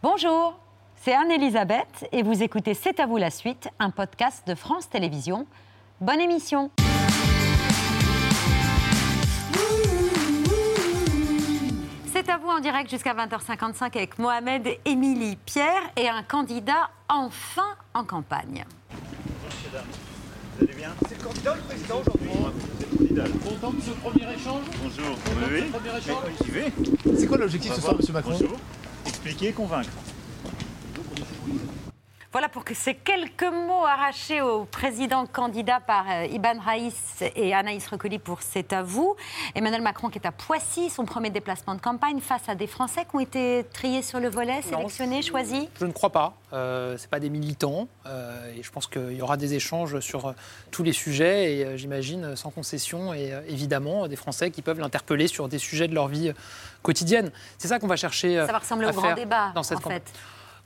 Bonjour, c'est Anne-Elisabeth et vous écoutez C'est à vous la suite, un podcast de France Télévisions. Bonne émission C'est à vous en direct jusqu'à 20h55 avec Mohamed Émilie Pierre et un candidat enfin en campagne. Vous allez bien C'est le candidat le président aujourd'hui? C'est le candidat. Content de ce premier échange? Bonjour. Oui, premier échange? C'est quoi l'objectif ce soir, Monsieur Macron? Bonjour. Expliquer, convaincre. Voilà pour que ces quelques mots arrachés au président candidat par euh, Iban Raïs et Anaïs Recolli pour C'est à vous. Emmanuel Macron qui est à Poissy, son premier déplacement de campagne face à des Français qui ont été triés sur le volet, sélectionnés, choisis. Je ne crois pas. Euh, ce n'est pas des militants. euh, et je pense qu'il y aura des échanges sur euh, tous les sujets. Et euh, j'imagine, sans concession, et évidemment, des Français qui peuvent l'interpeller sur des sujets de leur vie euh, quotidienne. C'est ça qu'on va chercher. euh, Ça va ressembler à au grand faire débat, dans cette en campagne. fait.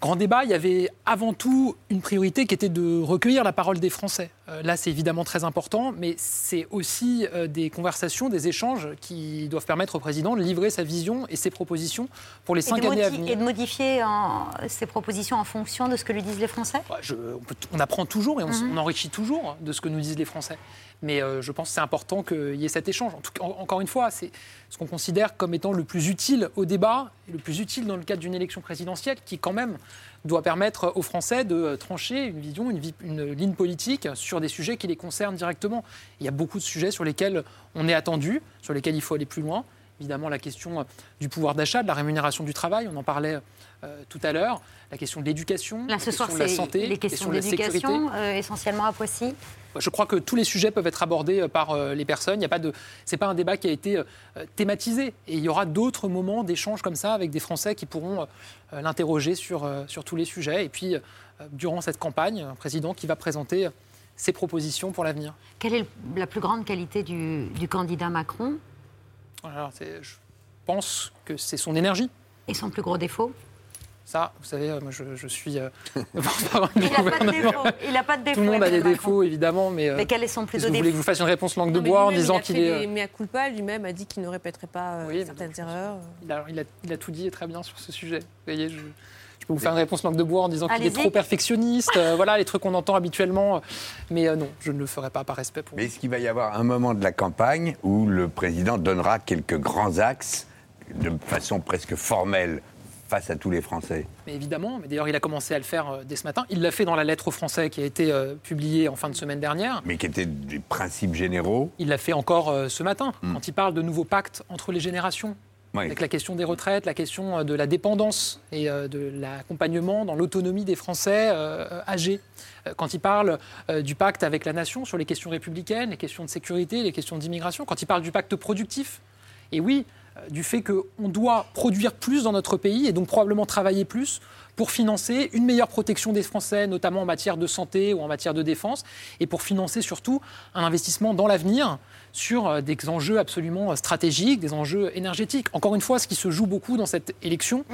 Grand débat, il y avait avant tout une priorité qui était de recueillir la parole des Français. Euh, là, c'est évidemment très important, mais c'est aussi euh, des conversations, des échanges qui doivent permettre au président de livrer sa vision et ses propositions pour les Et cinq années à venir. et de modifier en- ses propositions en fonction de ce que lui disent les Français je- on, peut- on apprend toujours et on, Mhm. on enrichit toujours de ce que nous disent les Français. Mais euh, je pense que c'est important qu'il y ait cet échange. En tout en- encore une fois, c'est ce qu'on considère comme étant le plus utile au débat et le plus utile dans le cadre d'une élection présidentielle qui, quand même, doit permettre aux Français de trancher une vision, une, ligne politique sur des sujets qui les concernent directement. Il y a beaucoup de sujets sur lesquels on est attendu, sur lesquels il faut aller plus loin. Évidemment, la question du pouvoir d'achat, de la rémunération du travail, on en parlait euh, tout à l'heure. La question de l'éducation, la question soir, de la santé, les questions de la sécurité. d'éducation, euh, essentiellement à Poissy. Je crois que tous les sujets peuvent être abordés euh, par les personnes. Il a pas de, c'est pas un débat qui a été thématisé. Et il y aura d'autres moments d'échange comme ça avec des Français qui pourront l'interroger sur, sur tous les sujets. Et puis, durant cette campagne, un président qui va présenter ses propositions pour l'avenir. Quelle est la plus grande qualité du, du candidat Macron? Je pense que c'est son énergie. et son plus gros défaut? Ça, vous savez, euh, moi, je, je suis euh, Il n'a pas de défaut. Il n'a pas de défaut. Tout le monde a des Macron. défauts, évidemment, mais, euh, Mais quel est son plus que vous voulez que je vous fasse une réponse langue de Non, mais bois en disant qu'il est... des mea culpa, lui-même a dit qu'il ne répéterait pas euh, Oui, mais certaines erreurs. Il a, il a- il a tout dit et très bien sur ce sujet. Vous voyez, je, je peux vous faire une réponse langue de bois en disant qu'il est trop perfectionniste. euh, voilà, les trucs qu'on entend habituellement. Mais euh, non, je ne le ferai pas par respect pour Mais lui. est-ce qu'il va y avoir un moment de la campagne où le président donnera quelques grands axes de façon presque formelle face à tous les Français Mais évidemment, mais d'ailleurs, il a commencé à le faire euh, dès ce matin. Il l'a fait dans la lettre aux Français qui a été euh, publiée en fin de semaine dernière. mais qui étaient des principes généraux Il l'a fait encore euh, ce matin, quand il parle de nouveaux pactes entre les générations. Oui. Avec la question des retraites, la question de la dépendance et de l'accompagnement dans l'autonomie des Français âgés. Quand il parle du pacte avec la nation sur les questions républicaines, les questions de sécurité, les questions d'immigration, quand il parle du pacte productif, et oui, du fait qu'on doit produire plus dans notre pays et donc probablement travailler plus pour financer une meilleure protection des Français, notamment en matière de santé ou en matière de défense, et pour financer surtout un investissement dans l'avenir sur euh, des enjeux absolument euh, stratégiques, des enjeux énergétiques. Encore une fois, ce qui se joue beaucoup dans cette élection,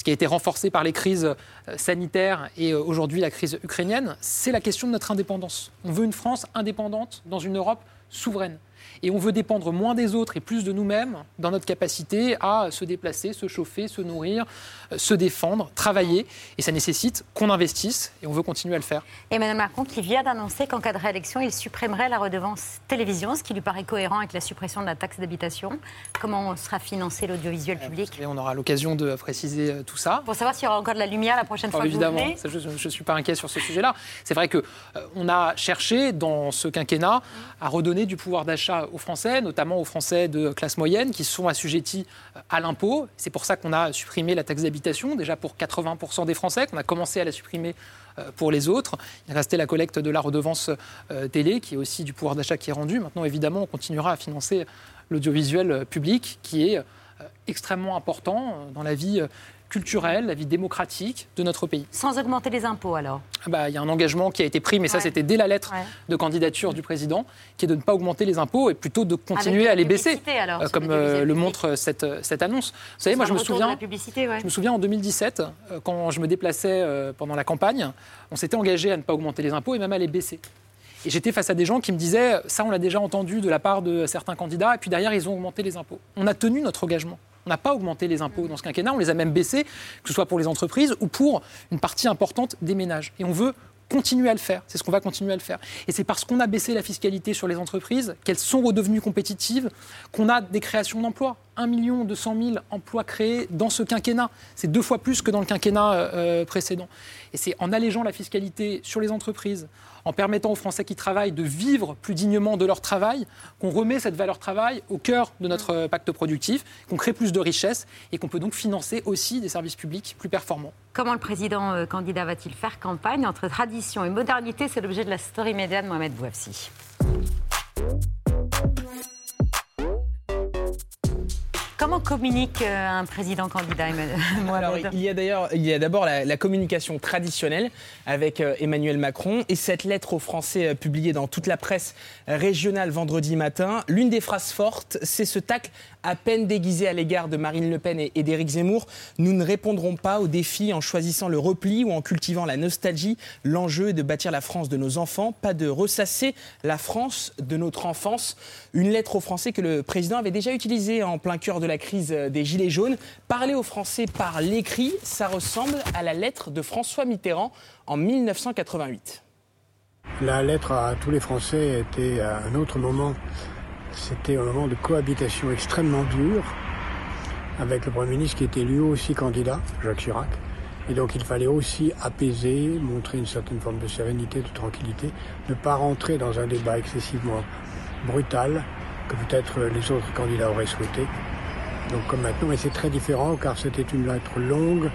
ce qui a été renforcé par les crises euh, sanitaires et euh, aujourd'hui la crise ukrainienne, c'est la question de notre indépendance. On veut une France indépendante dans une Europe souveraine. Et on veut dépendre moins des autres et plus de nous-mêmes dans notre capacité à se déplacer, se chauffer, se nourrir, euh, se défendre, travailler. Et ça nécessite qu'on investisse et on veut continuer à le faire. Emmanuel Macron qui vient d'annoncer qu'en cas de réélection, il supprimerait la redevance télévision, ce qui lui paraît cohérent avec la suppression de la taxe d'habitation. Comment sera financé l'audiovisuel public Et on aura l'occasion de préciser euh, tout ça. Pour savoir s'il y aura encore de la lumière la prochaine Oh, fois que vous évidemment, venez. je ne suis pas inquiet sur ce sujet-là. C'est vrai qu'on a cherché dans ce quinquennat à redonner du pouvoir d'achat aux Français, notamment aux Français de classe moyenne qui sont assujettis euh, à l'impôt. C'est pour ça qu'on a supprimé la taxe d'habitation, déjà pour 80% des Français, qu'on a commencé à la supprimer euh, pour les autres. Il restait la collecte de la redevance euh, télé, qui est aussi du pouvoir d'achat qui est rendu. Maintenant, évidemment, on continuera à financer l'audiovisuel public, qui est extrêmement important dans la vie culturelle, la vie démocratique de notre pays. Sans augmenter les impôts alors? Ah bah, Il y a un engagement qui a été pris, mais ça c'était dès la lettre Ouais. de candidature du président, qui est de ne pas augmenter les impôts et plutôt de continuer à les baisser, alors, euh, comme euh, le public. montre cette, euh, cette annonce. Vous savez, moi je me souviens, la publicité, ouais. je me souviens en 2017, euh, quand je me déplaçais euh, pendant la campagne, on s'était engagé à ne pas augmenter les impôts et même à les baisser. Et j'étais face à des gens qui me disaient, ça on l'a déjà entendu de la part de certains candidats, et puis derrière ils ont augmenté les impôts. On a tenu notre engagement. On n'a pas augmenté les impôts dans ce quinquennat, on les a même baissés, que ce soit pour les entreprises ou pour une partie importante des ménages. Et on veut continuer à le faire. C'est ce qu'on va continuer à le faire. Et c'est parce qu'on a baissé la fiscalité sur les entreprises, qu'elles sont redevenues compétitives, qu'on a des créations d'emplois. 1 million 200 000 emplois créés dans ce quinquennat. C'est deux fois plus que dans le quinquennat euh, précédent. Et c'est en allégeant la fiscalité sur les entreprises, en permettant aux Français qui travaillent de vivre plus dignement de leur travail, qu'on remet cette valeur travail au cœur de notre euh, pacte productif, qu'on crée plus de richesses et qu'on peut donc financer aussi des services publics plus performants. Comment le président euh, candidat va-t-il faire campagne entre tradition et modernité? C'est l'objet de la story média de Mohamed Bouafsi. Comment communique euh, un président candidat Il y a d'ailleurs, il y a d'abord la, communication traditionnelle avec euh, Emmanuel Macron et cette lettre aux Français euh, publiée dans toute la presse régionale vendredi matin. L'une des phrases fortes, c'est ce tacle à peine déguisé à l'égard de Marine Le Pen et, et d'Éric Zemmour. Nous ne répondrons pas aux défis en choisissant le repli ou en cultivant la nostalgie. L'enjeu est de bâtir la France de nos enfants, pas de ressasser la France de notre enfance. Une lettre aux Français que le président avait déjà utilisée en plein cœur de la crise des Gilets jaunes. Parler aux Français par l'écrit, ça ressemble à la lettre de François Mitterrand en 1988. La lettre à tous les Français était à un autre moment. C'était un moment de cohabitation extrêmement dur avec le Premier ministre qui était lui aussi candidat, Jacques Chirac. Et donc il fallait aussi apaiser, montrer une certaine forme de sérénité, de tranquillité, ne pas rentrer dans un débat excessivement brutal que peut-être les autres candidats auraient souhaité. Donc comme maintenant, mais c'est très différent car c'était une lettre longue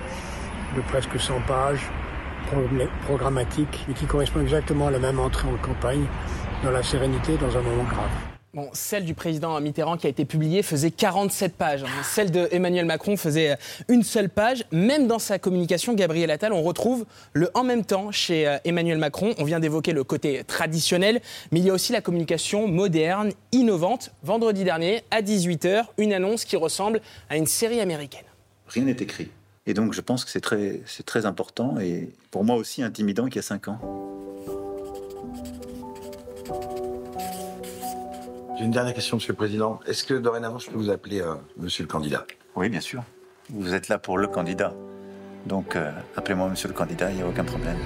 de presque 100 pages, programmatique, et qui correspond exactement à la même entrée en campagne, dans la sérénité, dans un moment grave. Celle du président Mitterrand qui a été publiée faisait 47 pages. Celle de Emmanuel Macron faisait une seule page. Même dans sa communication, Gabriel Attal, on retrouve le en même temps chez euh, Emmanuel Macron. On vient d'évoquer le côté traditionnel, mais il y a aussi la communication moderne, innovante. Vendredi dernier, à 18h, une annonce qui ressemble à une série américaine. Rien n'est écrit. Et donc je pense que c'est très, très important et pour moi aussi intimidant qu'il y a 5 ans. J'ai une dernière question, Monsieur le Président. Est-ce que dorénavant, je peux vous appeler euh, Monsieur le candidat? Oui, bien sûr. Vous êtes là pour le candidat. Donc, euh, appelez-moi Monsieur le candidat, il n'y a aucun problème.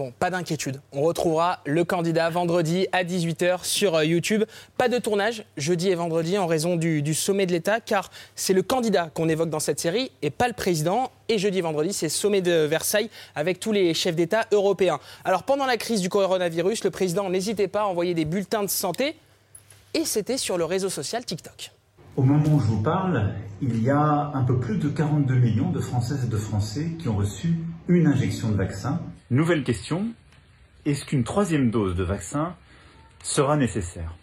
Bon, pas d'inquiétude. On retrouvera le candidat vendredi à 18h sur euh, YouTube. Pas de tournage jeudi et vendredi en raison du, sommet de l'État, car c'est le candidat qu'on évoque dans cette série et pas le président. Et jeudi et vendredi, c'est sommet de Versailles avec tous les chefs d'État européens. Alors pendant la crise du coronavirus, le président n'hésitait pas à envoyer des bulletins de santé et c'était sur le réseau social TikTok. Au moment où je vous parle, il y a un peu plus de 42 millions de Françaises et de Français qui ont reçu une injection de vaccin. Nouvelle question, est-ce qu'une troisième dose de vaccin sera nécessaire?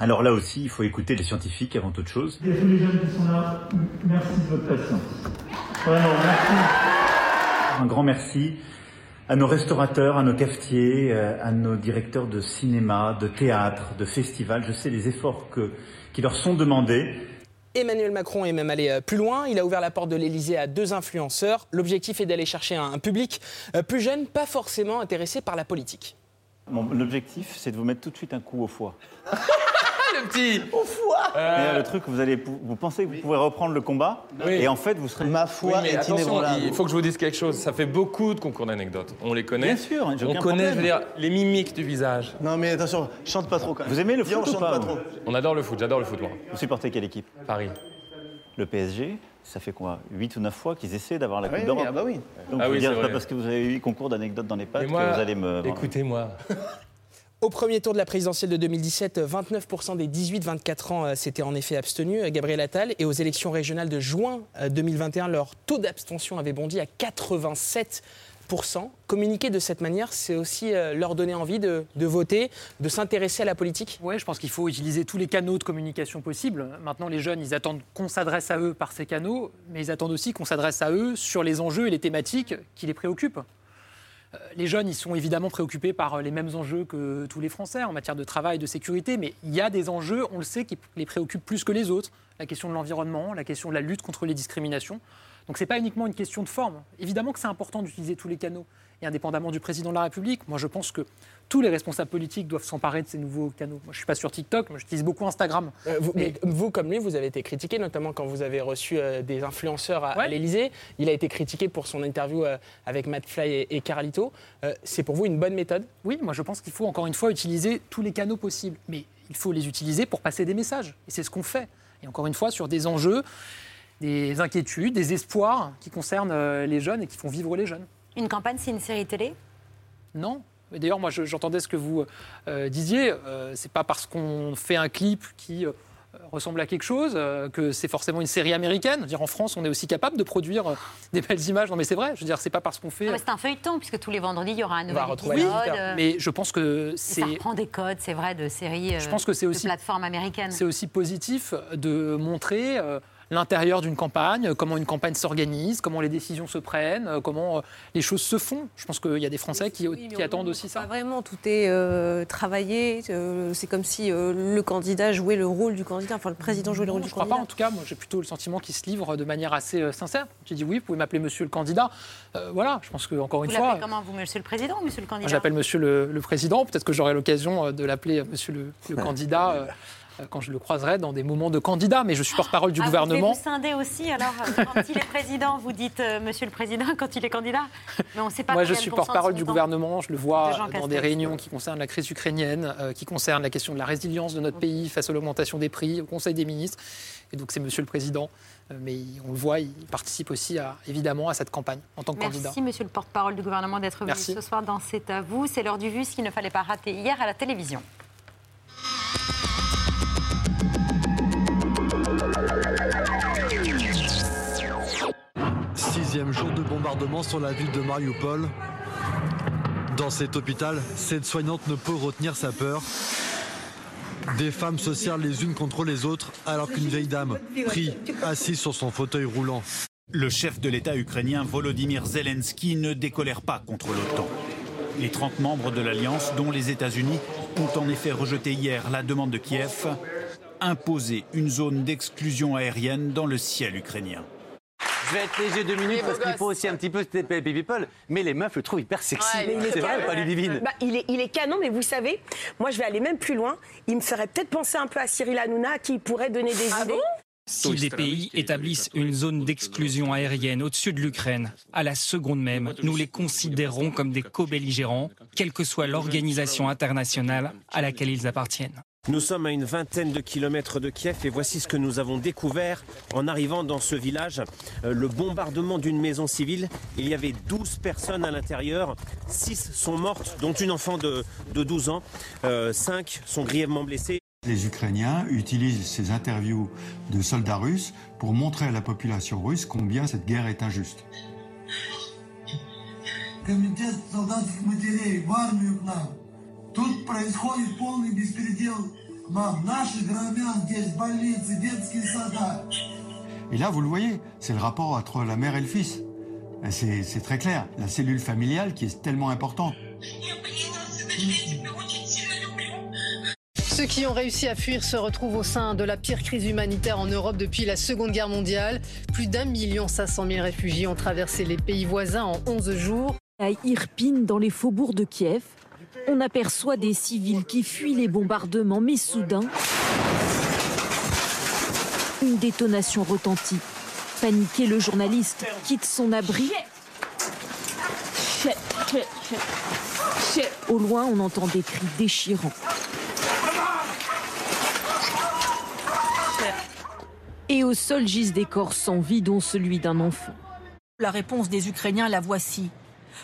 Alors là aussi, il faut écouter les scientifiques avant toute chose. Et à tous les jeunes qui sont là, merci de votre patience. Vraiment, merci. Un grand merci à nos restaurateurs, à nos cafetiers, euh, à nos directeurs de cinéma, de théâtre, de festivals. Je sais les efforts que, qui leur sont demandés. Emmanuel Macron est même allé euh, plus loin. Il a ouvert la porte de l'Elysée à deux influenceurs. L'objectif est d'aller chercher un public euh, plus jeune, pas forcément intéressé par la politique. Mon objectif, c'est de vous mettre tout de suite un coup au foie. le petit Au foie euh, Le truc, vous, allez, vous pensez que vous pouvez reprendre le combat, oui. et en fait, vous serez... Ma foi oui, est inébranlable. Il faut que je vous dise quelque chose. Ça fait beaucoup de concours d'anecdotes. On les connaît. Bien sûr. On connaît, je veux dire, les mimiques du visage. Non, mais attention, chante pas trop quand même. Vous aimez le Viens, foot on ou chante pas, pas trop. On adore le foot, j'adore le foot, moi. Vous supportez quelle équipe? Paris. Le PSG ça fait quoi? 8 ou 9 fois qu'ils essaient d'avoir la Ah Coupe oui, d'Europe ah bah oui. Donc Ah vous oui, dire c'est pas vrai. parce que vous avez eu concours d'anecdotes dans les pattes que vous allez me... écoutez-moi. Au premier tour de la présidentielle de 2017, 29% des 18-24 ans euh, s'étaient en effet abstenus, euh, Gabriel Attal. Et aux élections régionales de juin euh, 2021, leur taux d'abstention avait bondi à 87%. Communiquer de cette manière, c'est aussi euh, leur donner envie de, de voter, de s'intéresser à la politique Oui, je pense qu'il faut utiliser tous les canaux de communication possibles. Maintenant, les jeunes, ils attendent qu'on s'adresse à eux par ces canaux, mais ils attendent aussi qu'on s'adresse à eux sur les enjeux et les thématiques qui les préoccupent. Euh, Les jeunes, ils sont évidemment préoccupés par euh, les mêmes enjeux que tous les Français en matière de travail, de sécurité, mais il y a des enjeux, on le sait, qui les préoccupent plus que les autres. La question de l'environnement, la question de la lutte contre les discriminations. Donc ce n'est pas uniquement une question de forme. Évidemment que c'est important d'utiliser tous les canaux. Et indépendamment du président de la République, moi je pense que tous les responsables politiques doivent s'emparer de ces nouveaux canaux. Moi je ne suis pas sur TikTok, mais j'utilise beaucoup Instagram. Euh, vous, mais vous, comme lui, vous avez été critiqué, notamment quand vous avez reçu euh, des influenceurs à, à l'Elysée. Il a été critiqué pour son interview euh, avec Matt Fly et, et Carlito. Euh, c'est pour vous une bonne méthode? Oui, moi je pense qu'il faut encore une fois utiliser tous les canaux possibles. Mais il faut les utiliser pour passer des messages. Et c'est ce qu'on fait. Et encore une fois, sur des enjeux, des inquiétudes, des espoirs qui concernent les jeunes et qui font vivre les jeunes. Une campagne, c'est une série télé? Non. D'ailleurs, moi, je- j'entendais ce que vous euh, disiez. Euh, c'est pas parce qu'on fait un clip qui euh, ressemble à quelque chose euh, que c'est forcément une série américaine. Je veux dire, en France, on est aussi capable de produire des belles images. Non, mais c'est vrai. Je veux dire, c'est pas parce qu'on fait. Mais C'est un feuilleton, puisque tous les vendredis, il y aura un nouvel épisode. euh, Mais je pense que c'est. ça reprend des codes, c'est vrai, de séries Je pense que c'est de aussi- plateformes américaines. C'est aussi positif de montrer l'intérieur d'une campagne, comment une campagne s'organise, comment les décisions se prennent, euh, comment euh, les choses se font. Je pense qu'il y a des Français qui, qui attendent aussi ça. Pas vraiment, tout est euh, travaillé. euh, c'est comme si euh, le candidat jouait le rôle du candidat, enfin le président jouait le rôle Je du crois candidat. pas, en tout cas, moi j'ai plutôt le sentiment qu'il se livre de manière assez euh, sincère. J'ai dit oui, vous pouvez m'appeler monsieur le candidat. Euh, voilà, je pense que encore Vous une l'appelez fois. comment, vous, monsieur le président ou monsieur le Moi, candidat? J'appelle monsieur le, le président. Peut-être que j'aurai l'occasion euh, de l'appeler euh, monsieur le, le candidat euh, euh, quand je le croiserai dans des moments de candidat. Mais je suis porte-parole du Ah, gouvernement. Vous vous scinder aussi, alors, euh, quand il est président, vous dites euh, monsieur le président, quand il est candidat Mais on ne sait pas Moi, je suis porte-parole du gouvernement. Je le vois dans Castex. des réunions qui concernent la crise ukrainienne, euh, qui concernent la question de la résilience de notre pays face à l'augmentation des prix, au Conseil des ministres. Et donc, c'est Monsieur le Président. Euh, Mais on le voit, il participe aussi à, évidemment à cette campagne en tant que candidat. Merci, monsieur le porte-parole du gouvernement, d'être venu Merci. ce soir dans C'est à vous. C'est l'heure du vu, ce qu'il ne fallait pas rater hier à la télévision. Sixième jour de bombardement sur la ville de Mariupol. Dans cet hôpital, cette soignante ne peut retenir sa peur. Des femmes se serrent les unes contre les autres alors qu'une vieille dame prie, assise sur son fauteuil roulant. Le chef de l'État ukrainien Volodymyr Zelensky ne décolère pas contre l'OTAN. Les 30 membres de l'Alliance, dont les États-Unis, ont en effet rejeté hier la demande de Kiev, imposer une zone d'exclusion aérienne dans le ciel ukrainien. Je vais être léger deux minutes parce qu'il faut aussi un petit peu les people. Mais les meufs le trouvent hyper sexy. Ouais, c'est vrai ou pas, Ludivine Bah, il, est, il est canon, mais vous savez, moi je vais aller même plus loin. Il me ferait peut-être penser un peu à Cyril Hanouna, à qui il pourrait donner des idées. Si des pays établissent une zone d'exclusion aérienne au-dessus de l'Ukraine, à la seconde même, nous les considérerons comme des co-belligérants, quelle que soit l'organisation internationale à laquelle ils appartiennent. Nous sommes à une vingtaine de kilomètres de Kiev et voici ce que nous avons découvert en arrivant dans ce village. Euh, le bombardement d'une maison civile. Il y avait 12 personnes à l'intérieur. 6 sont mortes, dont une enfant de, de 12 ans. 5 sont grièvement blessés. Les Ukrainiens utilisent ces interviews de soldats russes pour montrer à la population russe combien cette guerre est injuste. Комитет солдатских матерей в армию к нам. Тут происходит полный беспредел. Мам, наши громят здесь больницы, детские сада. Et là, vous le voyez, c'est le rapport entre la mère et le fils. Et C'est c'est très clair. La cellule familiale qui est tellement importante. Ceux qui ont réussi à fuir se retrouvent au sein de la pire crise humanitaire en Europe depuis la Seconde Guerre mondiale. Plus d'un million cinq cent mille réfugiés ont traversé les pays voisins en 11 jours. À Irpin, dans les faubourgs de Kiev, on aperçoit des civils qui fuient les bombardements, mais soudain, une détonation retentit. Paniqué, le journaliste quitte son abri. Au loin, on entend des cris déchirants. Et au sol gisent des corps sans vie, dont celui d'un enfant. La réponse des Ukrainiens, la voici.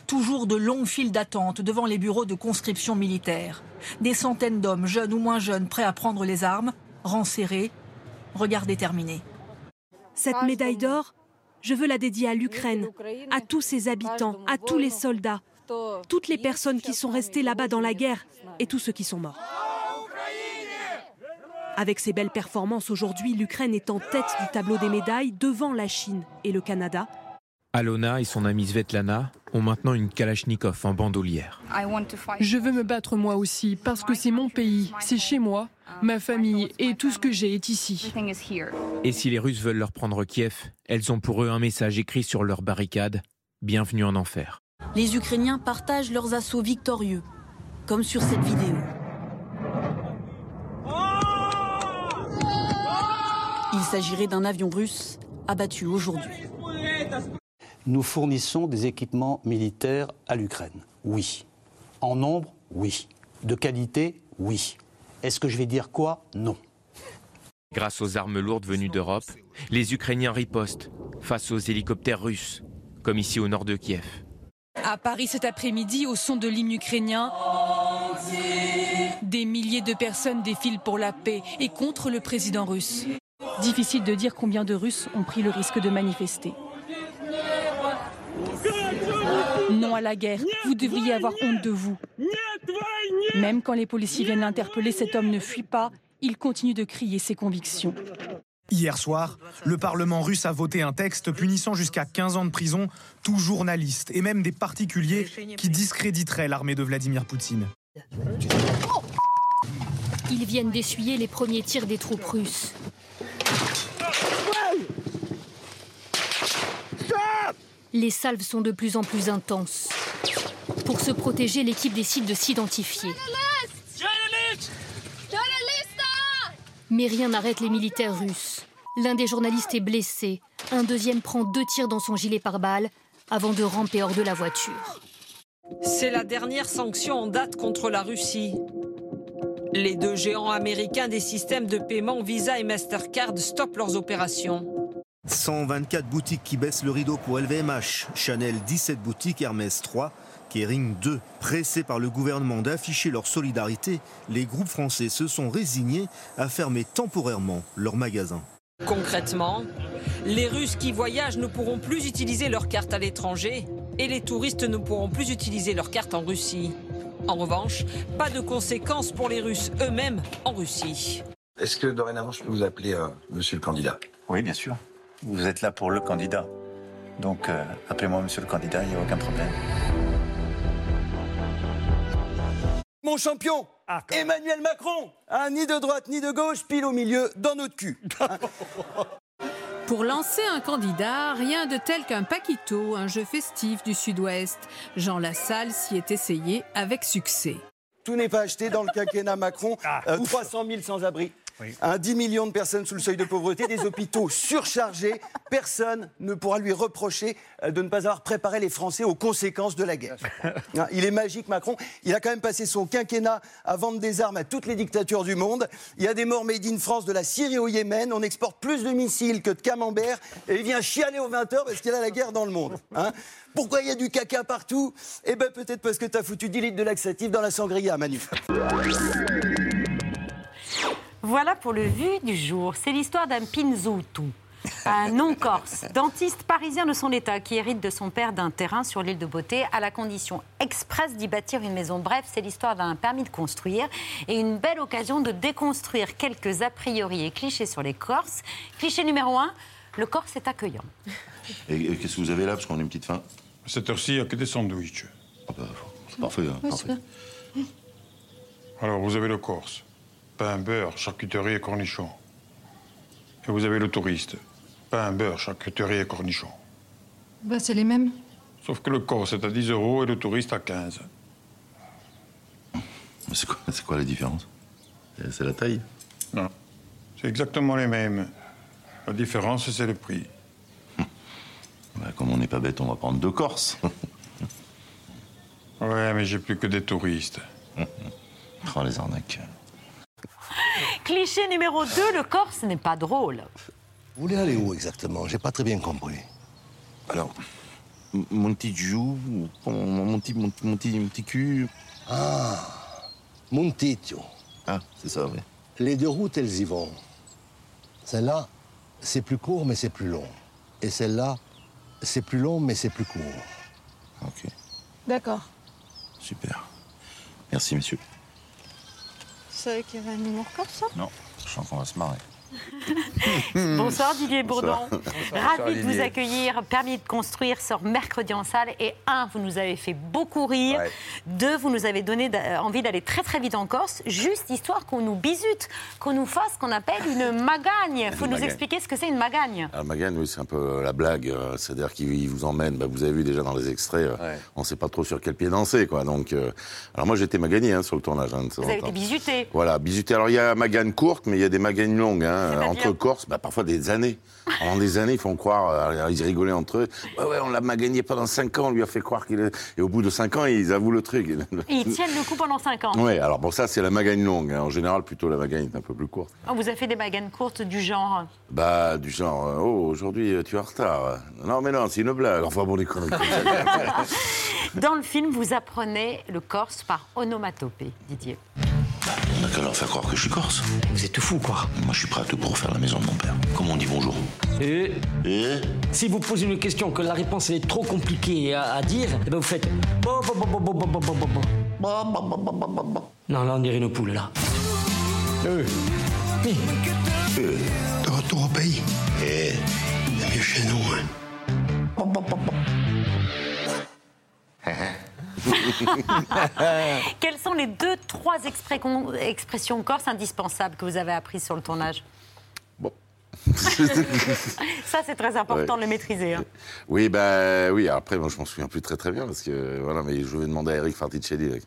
Toujours de longues files d'attente devant les bureaux de conscription militaire. Des centaines d'hommes, jeunes ou moins jeunes, prêts à prendre les armes, rangs serrés, regard déterminé. Cette médaille d'or, je veux la dédier à l'Ukraine, à tous ses habitants, à tous les soldats, toutes les personnes qui sont restées là-bas dans la guerre et tous ceux qui sont morts. Avec ses belles performances aujourd'hui, l'Ukraine est en tête du tableau des médailles devant la Chine et le Canada. Alona et son amie Svetlana ont maintenant une Kalachnikov en bandoulière. Je veux me battre moi aussi parce que c'est mon pays, c'est chez moi. Ma famille et tout ce que j'ai est ici. Et si les Russes veulent leur prendre Kiev, elles ont pour eux un message écrit sur leur barricade Bienvenue en enfer. Les Ukrainiens partagent leurs assauts victorieux, comme sur cette vidéo. Il s'agirait d'un avion russe abattu aujourd'hui. Nous fournissons des équipements militaires à l'Ukraine. Oui. En nombre, oui. De qualité, oui. Est-ce que je vais dire quoi? Non. Grâce aux armes lourdes venues d'Europe, les Ukrainiens ripostent face aux hélicoptères russes, comme ici au nord de Kiev. À Paris cet après-midi, au son de l'hymne ukrainien, des milliers de personnes défilent pour la paix et contre le président russe. Difficile de dire combien de Russes ont pris le risque de manifester. Non à la guerre, vous devriez avoir honte de vous. Même quand les policiers viennent l'interpeller, cet homme ne fuit pas, il continue de crier ses convictions. Hier soir, le Parlement russe a voté un texte punissant jusqu'à 15 ans de prison tout journaliste et même des particuliers qui discréditeraient l'armée de Vladimir Poutine. Ils viennent d'essuyer les premiers tirs des troupes russes. Les salves sont de plus en plus intenses. Pour se protéger, l'équipe décide de s'identifier. Mais rien n'arrête les militaires russes. L'un des journalistes est blessé. Un deuxième prend deux tirs dans son gilet pare-balles avant de ramper hors de la voiture. C'est la dernière sanction en date contre la Russie. Les deux géants américains des systèmes de paiement Visa et Mastercard stoppent leurs opérations. 124 boutiques qui baissent le rideau pour LVMH, Chanel 17 boutiques, Hermès 3, Kering 2. Pressés par le gouvernement d'afficher leur solidarité, les groupes français se sont résignés à fermer temporairement leurs magasins. Concrètement, les Russes qui voyagent ne pourront plus utiliser leur carte à l'étranger et les touristes ne pourront plus utiliser leur carte en Russie. En revanche, pas de conséquences pour les Russes eux-mêmes en Russie. Est-ce que dorénavant je peux vous appeler euh, monsieur le candidat? Oui, bien sûr. Vous êtes là pour le candidat. Donc, euh, appelez-moi monsieur le candidat, il n'y a aucun problème. Mon champion, Emmanuel Macron, hein, ni de droite ni de gauche, pile au milieu, dans notre cul. Pour lancer un candidat, rien de tel qu'un paquito, un jeu festif du Sud-Ouest. Jean Lassalle s'y est essayé avec succès. Tout n'est pas acheté dans le quinquennat Macron. Euh, 300 000 sans-abri. Un 10 millions de personnes sous le seuil de pauvreté, des hôpitaux surchargés. Personne ne pourra lui reprocher euh, de ne pas avoir préparé les Français aux conséquences de la guerre. Hein, Il est magique, Macron. Il a quand même passé son quinquennat à vendre des armes à toutes les dictatures du monde. Il y a des morts made in France de la Syrie au Yémen. On exporte plus de missiles que de camembert. Et il vient chialer aux 20h parce qu'il a la guerre dans le monde. hein. Pourquoi il y a du caca partout? Eh ben peut-être parce que tu as foutu 10 litres de laxatif dans la sangria, Manu. Voilà pour le vu du jour. C'est l'histoire d'un Pinzoutou. Un non-corse, dentiste parisien de son état, qui hérite de son père d'un terrain sur l'île de Beauté, à la condition expresse d'y bâtir une maison. Bref, c'est l'histoire d'un permis de construire et une belle occasion de déconstruire quelques a priori et clichés sur les Corses. Cliché numéro un, le Corse est accueillant. Et, et qu'est-ce que vous avez là? Parce qu'on a une petite faim. À cette heure-ci, il n'y a que des sandwichs. C'est parfait, hein, parfait. Alors, vous avez le Corse. Pain, beurre, charcuterie et cornichons. Et vous avez le touriste. Pain, beurre, charcuterie et cornichons. Bah, c'est les mêmes. Sauf que le Corse est à 10 euros et le touriste à 15. Mais C'est quoi, c'est quoi la différence? C'est- C'est la taille Non. C'est exactement les mêmes. La différence, c'est le prix. Bah, Comme on n'est pas bête, on va prendre deux Corses. Ouais, mais j'ai plus que des touristes. oh, les arnaques. Cliché numéro 2, le Corse n'est pas drôle. Vous voulez aller où exactement? J'ai pas très bien compris. Alors, mon petit jou, mon, mon petit, mon, petit, mon petit cul. Ah. Ah, c'est ça, oui. Les deux routes, elles y vont. Celle-là, c'est plus court, mais c'est plus long. Et celle-là, c'est plus long, mais c'est plus court. Ok, D'accord. super. Merci, messieurs. Tu savais qu'il y avait un humour comme ça? Non, je sens qu'on va se marrer. Bonsoir Didier Bourdon. Ravi de vous accueillir. Permis de construire sort mercredi en salle. Et un, vous nous avez fait beaucoup rire. Ouais. Deux, vous nous avez donné envie d'aller très très vite en Corse, juste histoire qu'on nous bisute, qu'on nous fasse ce qu'on appelle une magagne. Il faut Une nous magagne. expliquer ce que c'est une magagne. Alors Magan, oui, c'est un peu la blague. euh, C'est-à-dire qu'il il vous emmène, bah, vous avez vu déjà dans les extraits, euh, on ne sait pas trop sur quel pied danser. Quoi. Donc, euh, alors moi, j'étais magagné hein, sur le tournage. hein, Vous en avez temps. été bisuté. Voilà, bisuté. Alors il y a Magane courte, mais il y a des Maganes longues. Hein, Entre Corses, bah, parfois des années. Pendant des années, ils font croire, euh, ils rigolaient entre eux. Ouais, ouais, on l'a magagné pendant 5 ans, on lui a fait croire qu'il est. Et au bout de 5 ans, ils avouent le truc. Et ils tiennent le coup pendant 5 ans. Ouais, alors bon, ça, c'est la Magagne longue. hein. En général, plutôt la Magagne est un peu plus courte. On vous a fait des magagnes courtes du genre. Bah, du genre, euh, oh, aujourd'hui, euh, tu es en retard. Non, mais non, c'est une blague. Enfin, bon, conneries. ça. Dans le film, vous apprenez le corse par onomatopée, Didier. On a qu'à leur faire croire que je suis corse. Vous êtes fou, quoi. Moi, je suis prêt à tout pour faire la maison de mon père. Comment on dit bonjour Et Et Si vous posez une question que la réponse est trop compliquée à, dire, et ben vous faites. Non, là, on dirait une poule, là. Euh. Oui. Euh. Retour au pays. Eh. mieux chez nous, hein. Quelles sont les deux, trois expressions corse indispensables que vous avez apprises sur le tournage? Ça, c'est très important Ouais. de le maîtriser. hein. Oui, bah oui. Après, moi, je m'en souviens plus très très bien parce que voilà, mais je vais demander à Eric Farticelli euh,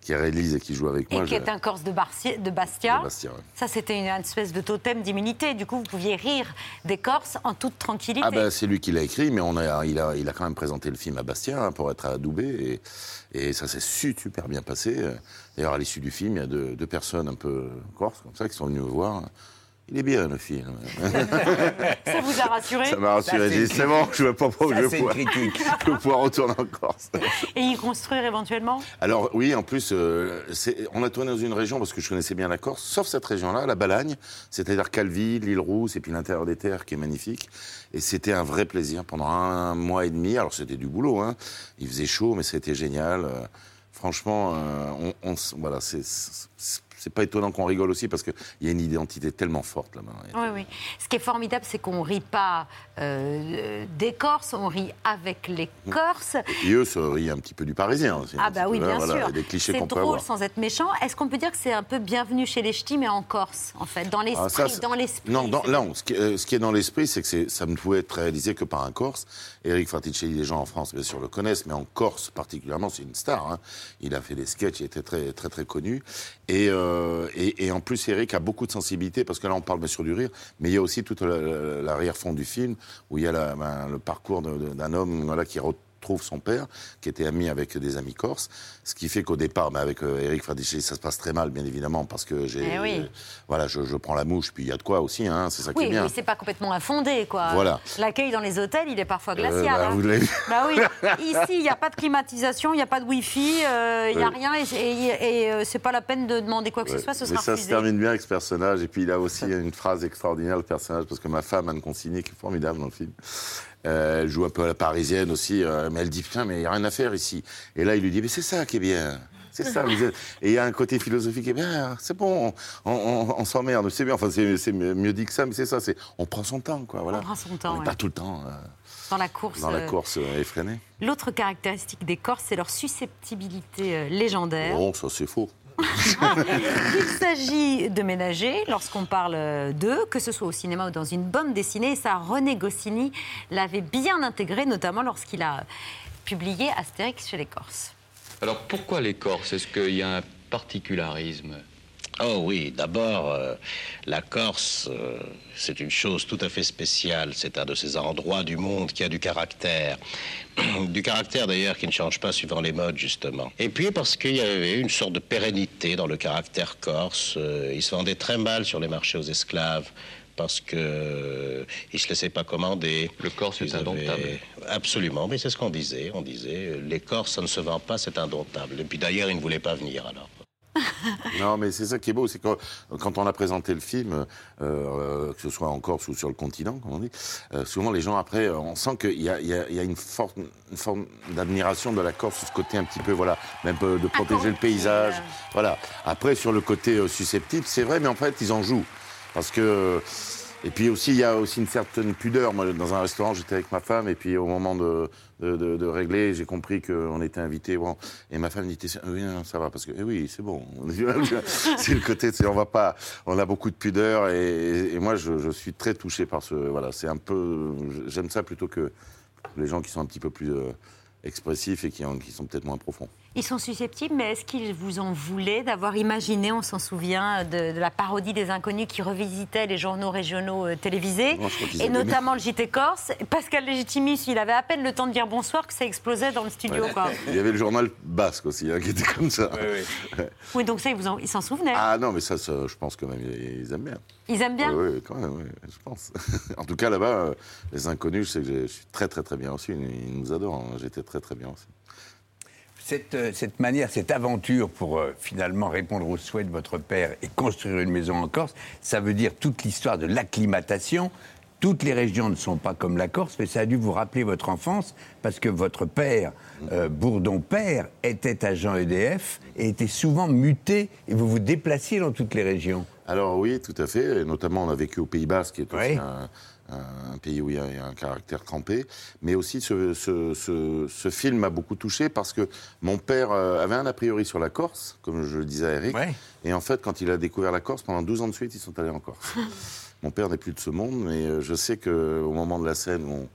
qui réalise et qui joue avec Et moi. qui je- est un corse de, Barci- de Bastia. de Bastia, ouais. Ça, c'était une, espèce de totem d'immunité. Du coup, vous pouviez rire des Corses en toute tranquillité. Ah bah c'est lui qui l'a écrit, mais on a, il, a, il a quand même présenté le film à Bastia hein, pour être adoubé et, et ça s'est su- super bien passé. D'ailleurs à l'issue du film, il y a deux, deux personnes un peu corses comme ça qui sont venues me voir. Il est bien le film. Ça vous a rassuré Ça m'a rassuré. J'ai dit, c'est bon, je ne vais pas je vais c'est pouvoir, je pouvoir retourner en Corse. Et y construire éventuellement? Alors oui, en plus, euh, on a tourné dans une région parce que je connaissais bien la Corse, sauf cette région-là, la Balagne, c'est-à-dire Calvi, l'île Rousse et puis l'intérieur des terres qui est magnifique. Et c'était un vrai plaisir pendant un mois et demi. Alors c'était du boulot, hein. il faisait chaud, mais c'était génial. Euh, franchement, euh, on, voilà, c'est- c'est pas étonnant qu'on rigole aussi parce qu'il y a une identité tellement forte là-bas. Oui, oui. Ce qui est formidable, c'est qu'on rit pas euh, des Corses, on rit avec les Corses. Et eux se rient un petit peu du Parisien aussi. Ah bah oui, bien hein, voilà, sûr. Des clichés C'est qu'on peut drôle avoir. sans être méchant. Est-ce qu'on peut dire que c'est un peu bienvenu chez les ch'tis, mais en Corse, en fait, dans Ah, l'esprit, ça, c'est- dans l'esprit. Non, dans- là, on- ce, qui, euh, ce qui est dans l'esprit, c'est que c'est- ça ne pouvait être réalisé que par un Corse. Eric Fraticelli, les gens en France, bien sûr, le connaissent, mais en Corse particulièrement, c'est une star. hein. Il a fait des sketchs, il était très, très, très connu. Et, euh, et, et en plus, Eric a beaucoup de sensibilité, parce que là, on parle bien sûr du rire, mais il y a aussi la- l'arrière-fond du film, où il y a ben, le parcours d'un homme voilà, qui retrouve son père, qui était ami avec des amis corses, ce qui fait qu'au départ, ben, avec euh, Eric Fraticelli, ça se passe très mal, bien évidemment, parce que j'ai, Eh oui. voilà, je, je prends la mouche, puis il y a de quoi aussi, hein, c'est ça qui Oui, est bien. mais c'est pas complètement infondé, quoi. Voilà. L'accueil dans les hôtels, il est parfois glacial. Euh, bah, hein. vous. Bah oui. Ici, il n'y a pas de climatisation, il n'y a pas de Wi-Fi, euh, il n'y a Oui. rien, et, et, et, euh, c'est pas la peine de demander quoi que ce soit, ce Mais sera ça se termine bien avec ce personnage. Et puis il a aussi une phrase extraordinaire, le personnage, parce que ma femme, Anne Consigny, qui est formidable dans le film, euh, elle joue un peu à la parisienne aussi, euh, mais elle dit Putain, mais il n'y a rien à faire ici. Et là, il lui dit Mais c'est ça qui est bien. C'est ça, vous êtes- Et il y a un côté philosophique, eh bien, c'est bon, on, on- on s'emmerde, c'est bien, enfin, c'est mieux dit que ça, mais c'est ça, c'est on prend son temps, quoi, voilà. On prend son temps, On ouais. pas tout le temps euh, Dans la course. dans la euh, course euh, effrénée. L'autre caractéristique des Corses, c'est leur susceptibilité euh, légendaire. Bon, ça, c'est faux. Il s'agit de ménager lorsqu'on parle d'eux, que ce soit au cinéma ou dans une bande dessinée. Et ça, René Goscinny l'avait bien intégré, notamment lorsqu'il a publié Astérix chez les Corses. Alors pourquoi les Corses? Est-ce qu'il y a un particularisme? Oh oui, d'abord, euh, la Corse, euh, c'est une chose tout à fait spéciale. C'est un de ces endroits du monde qui a du caractère. du caractère d'ailleurs qui ne change pas suivant les modes, justement. Et puis parce qu'il y avait une sorte de pérennité dans le caractère corse. Euh, il se vendait très mal sur les marchés aux esclaves. Parce que euh, il se laissait pas commander. Le Corse est Ils avaient- indomptable. Absolument, mais c'est ce qu'on disait. On disait, euh, les Corses, ça ne se vend pas, c'est indomptable. Et puis d'ailleurs, ils ne voulaient pas venir alors. Non, mais c'est ça qui est beau, c'est que quand on a présenté le film, euh, que ce soit en Corse ou sur le continent, comme on dit, euh, souvent les gens après, euh, on sent qu'il y a, y y une, forte, une forme d'admiration de la Corse, ce côté un petit peu, voilà, même de protéger le paysage, voilà. Après sur le côté euh, susceptible, c'est vrai, mais en fait ils en jouent. Parce que. Et puis aussi, il y a aussi une certaine pudeur. Moi, dans un restaurant, j'étais avec ma femme, et puis au moment de, de, régler, j'ai compris qu'on était invité. Bon, et ma femme me dit Oui, ça va, parce que eh oui, c'est bon. c'est le côté, on va pas. On a beaucoup de pudeur, et, moi, je, suis très touché par ce. Voilà, c'est un peu. J'aime ça plutôt que les gens qui sont un petit peu plus euh, expressifs et qui sont peut-être moins profonds. Ils sont susceptibles, mais est-ce qu'ils vous en voulaient d'avoir imaginé, on s'en souvient, de, de la parodie des inconnus qui revisitait les journaux régionaux euh, télévisés, Non, je crois qu'ils et aimé. notamment le JT Corse? Pascal Légitimus, il avait à peine le temps de dire bonsoir que ça explosait dans le studio. Ouais. Quoi. Il y avait le journal basque aussi, hein, qui était comme ça. Ouais. Oui, donc ça, ils s'en souvenaient. Ah non, mais ça, ça, je pense quand même, ils ils aiment bien. Ils aiment bien? Oui, quand même, oui, je pense. en tout cas, là-bas, euh, les inconnus, je sais que je suis très, très, très bien aussi. Ils, ils nous adorent. hein. J'étais très, très bien aussi. Cette, euh, cette manière, cette aventure pour euh, finalement répondre aux souhaits de votre père et construire une maison en Corse, ça veut dire toute l'histoire de l'acclimatation. Toutes les régions ne sont pas comme la Corse, mais ça a dû vous rappeler votre enfance parce que votre père, euh, Bourdon père, était agent EDF et était souvent muté et vous vous déplaciez dans toutes les régions. Alors oui, tout à fait. Et notamment, on a vécu au Pays Basque, qui est aussi Oui. un, un pays où il y, a, un caractère trempé. Mais aussi, ce, ce- ce- ce film m'a beaucoup touché parce que mon père euh, avait un a priori sur la Corse, comme je le disais à Eric. Et en fait, quand il a découvert la Corse, pendant 12 ans de suite, ils sont allés en Corse. mon père n'est plus de ce monde, mais euh, je sais qu'au moment de la scène où on,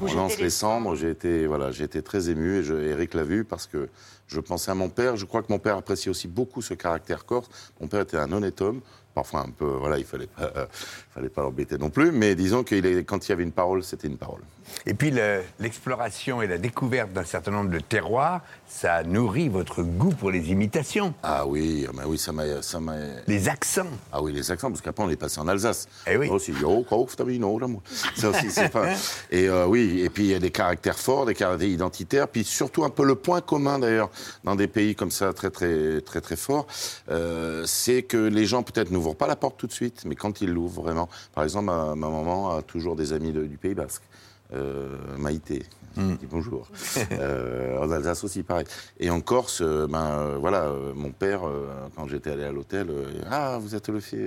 on lance les les cendres, j'ai été, voilà, j'ai été très ému et je, Eric l'a vu parce que je pensais à mon père. Je crois que mon père appréciait aussi beaucoup ce caractère corse. Mon père était un honnête homme. Parfois un peu, voilà, il fallait pas, fallait pas l'embêter non plus. Mais disons est, quand il y avait une parole, c'était une parole. Et puis le- l'exploration et la découverte d'un certain nombre de terroirs, ça nourrit votre goût pour les imitations. Ah oui, ah ben oui, ça m'a, ça m'a. Les accents. Ah oui, les accents, parce qu'après on est passé en Alsace. Eh oui. Aussi, l'amour. Ça aussi, c'est pas. Et euh, oui, et puis il y a des caractères forts, des caractères identitaires, puis surtout un peu le point commun d'ailleurs dans des pays comme ça très très très très forts, euh, c'est que les gens peut-être n'ouvrent pas la porte tout de suite, mais quand ils l'ouvrent vraiment. Par exemple, ma, ma maman a toujours des amis de- du Pays Basque. Euh, Maïté, qui dit bonjour. Euh, en Alsace aussi, pareil. Et en Corse, euh, ben euh, voilà, mon père, quand j'étais allé à l'hôtel, ah, vous êtes le fils.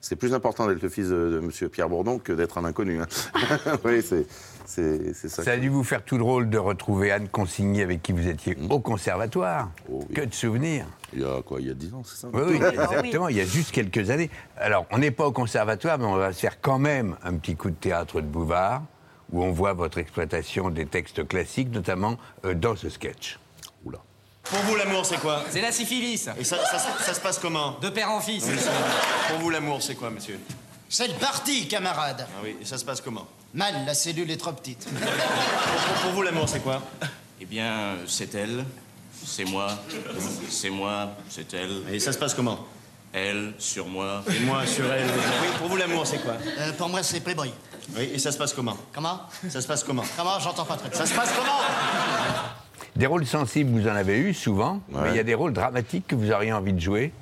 C'était plus important d'être le fils de, Monsieur Pierre Bourdon que d'être un inconnu. hein. oui, c'est c'est c'est ça. Ça a dû vous faire tout drôle de retrouver Anne Consigny avec qui vous étiez Mm. au conservatoire. Que de souvenirs. Il y a quoi, il y a 10 ans, c'est ça Oui, oui, exactement. Il y a juste quelques années. Alors, on n'est pas au conservatoire, mais on va se faire quand même un petit coup de théâtre de Bouvard, où on voit votre exploitation des textes classiques, notamment euh, dans ce sketch. Pour vous, l'amour, c'est quoi? C'est la syphilis. Et ça, ça se- ça se passe comment? De père en fils. Oui, Pour vous, l'amour, c'est quoi, monsieur? C'est le parti, camarade. Ah oui, et ça se passe comment? Mal, la cellule est trop petite. pour, pour vous, l'amour, c'est quoi? Eh bien, c'est elle, c'est moi, c'est moi, c'est elle. Et ça se passe comment? Elle, sur moi. Et moi, sur elle. Oui, pour vous, l'amour, c'est quoi? Euh, pour moi, c'est Playboy. Oui, et ça se passe comment Comment Ça se passe comment Comment J'entends pas très bien. Ça se passe comment Des rôles sensibles, vous en avez eu souvent, mais il y a des rôles dramatiques que vous auriez envie de jouer.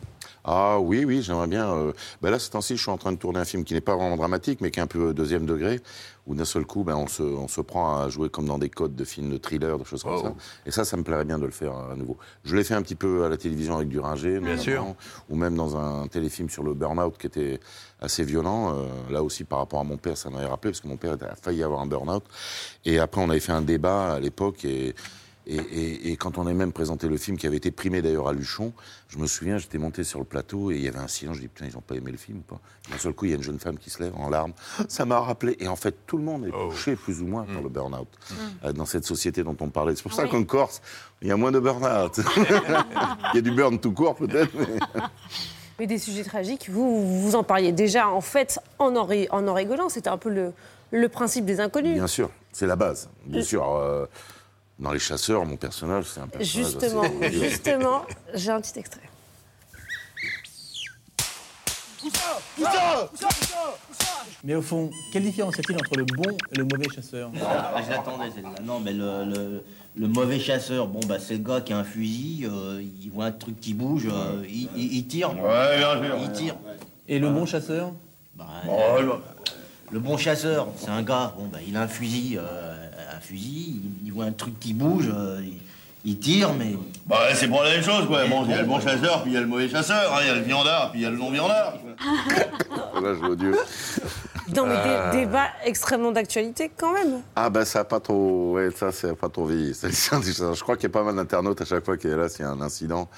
Ah oui, oui, j'aimerais bien. euh, ben là, ce temps-ci, je suis en train de tourner un film qui n'est pas vraiment dramatique, mais qui est un peu deuxième degré, où d'un seul coup, ben, on, se, on se prend à jouer comme dans des codes de films de thriller, de choses comme ça. Et ça, ça me plairait bien de le faire à nouveau. Je l'ai fait un petit peu à la télévision avec Duringer, Bien sûr. ou même dans un téléfilm sur le burn-out qui était assez violent. Euh, là aussi, par rapport à mon père, ça m'avait rappelé, parce que mon père a failli avoir un burn-out. Et après, on avait fait un débat à l'époque, et... Et, et- et quand on a même présenté le film, qui avait été primé d'ailleurs à Luchon, je me souviens, j'étais monté sur le plateau et il y avait un silence. Je dis putain, ils n'ont pas aimé le film ou pas? D'un seul coup, il y a une jeune femme qui se lève en larmes. Ça m'a rappelé. Et en fait, tout le monde est touché plus ou moins par le burn-out euh, dans cette société dont on parlait. C'est pour ça Oui. qu'en Corse, il y a moins de burn-out. il y a du burn tout court peut-être. mais- Mais des sujets tragiques, vous, vous en parliez déjà en fait en en, ri- en en rigolant. C'était un peu le, le principe des inconnus. Bien sûr, c'est la base. Bien Euh, sûr. euh, dans Les Chasseurs, mon personnage, c'est un personnage. Justement, assez- justement, j'ai un petit extrait. Mais au fond, quelle différence y a-t-il entre le bon et le mauvais chasseur? Ah, je l'attendais celle-là. Non, mais le, le- le mauvais chasseur, bon, bah, c'est le gars qui a un fusil, euh, il voit un truc qui bouge, euh, il, il- il tire. Ouais, bien sûr. Il tire. Et le bon chasseur? Bah, le, le bon chasseur, c'est un gars, bon, bah, il a un fusil, euh, un fusil, il, il voit un truc qui bouge, euh, il, il tire, mais. Bah, ouais, c'est pour la même chose, quoi. Bon, il y a le bon chasseur, puis il y a le mauvais chasseur, hein, il y a le viandard, puis il y a le non-viandard. Non, mais Euh, débat extrêmement d'actualité quand même. Ah ben ça a pas trop, ouais, ça c'est pas trop vieilli. Je crois qu'il y a pas mal d'internautes à chaque fois qu'il est là, s'il y a un incident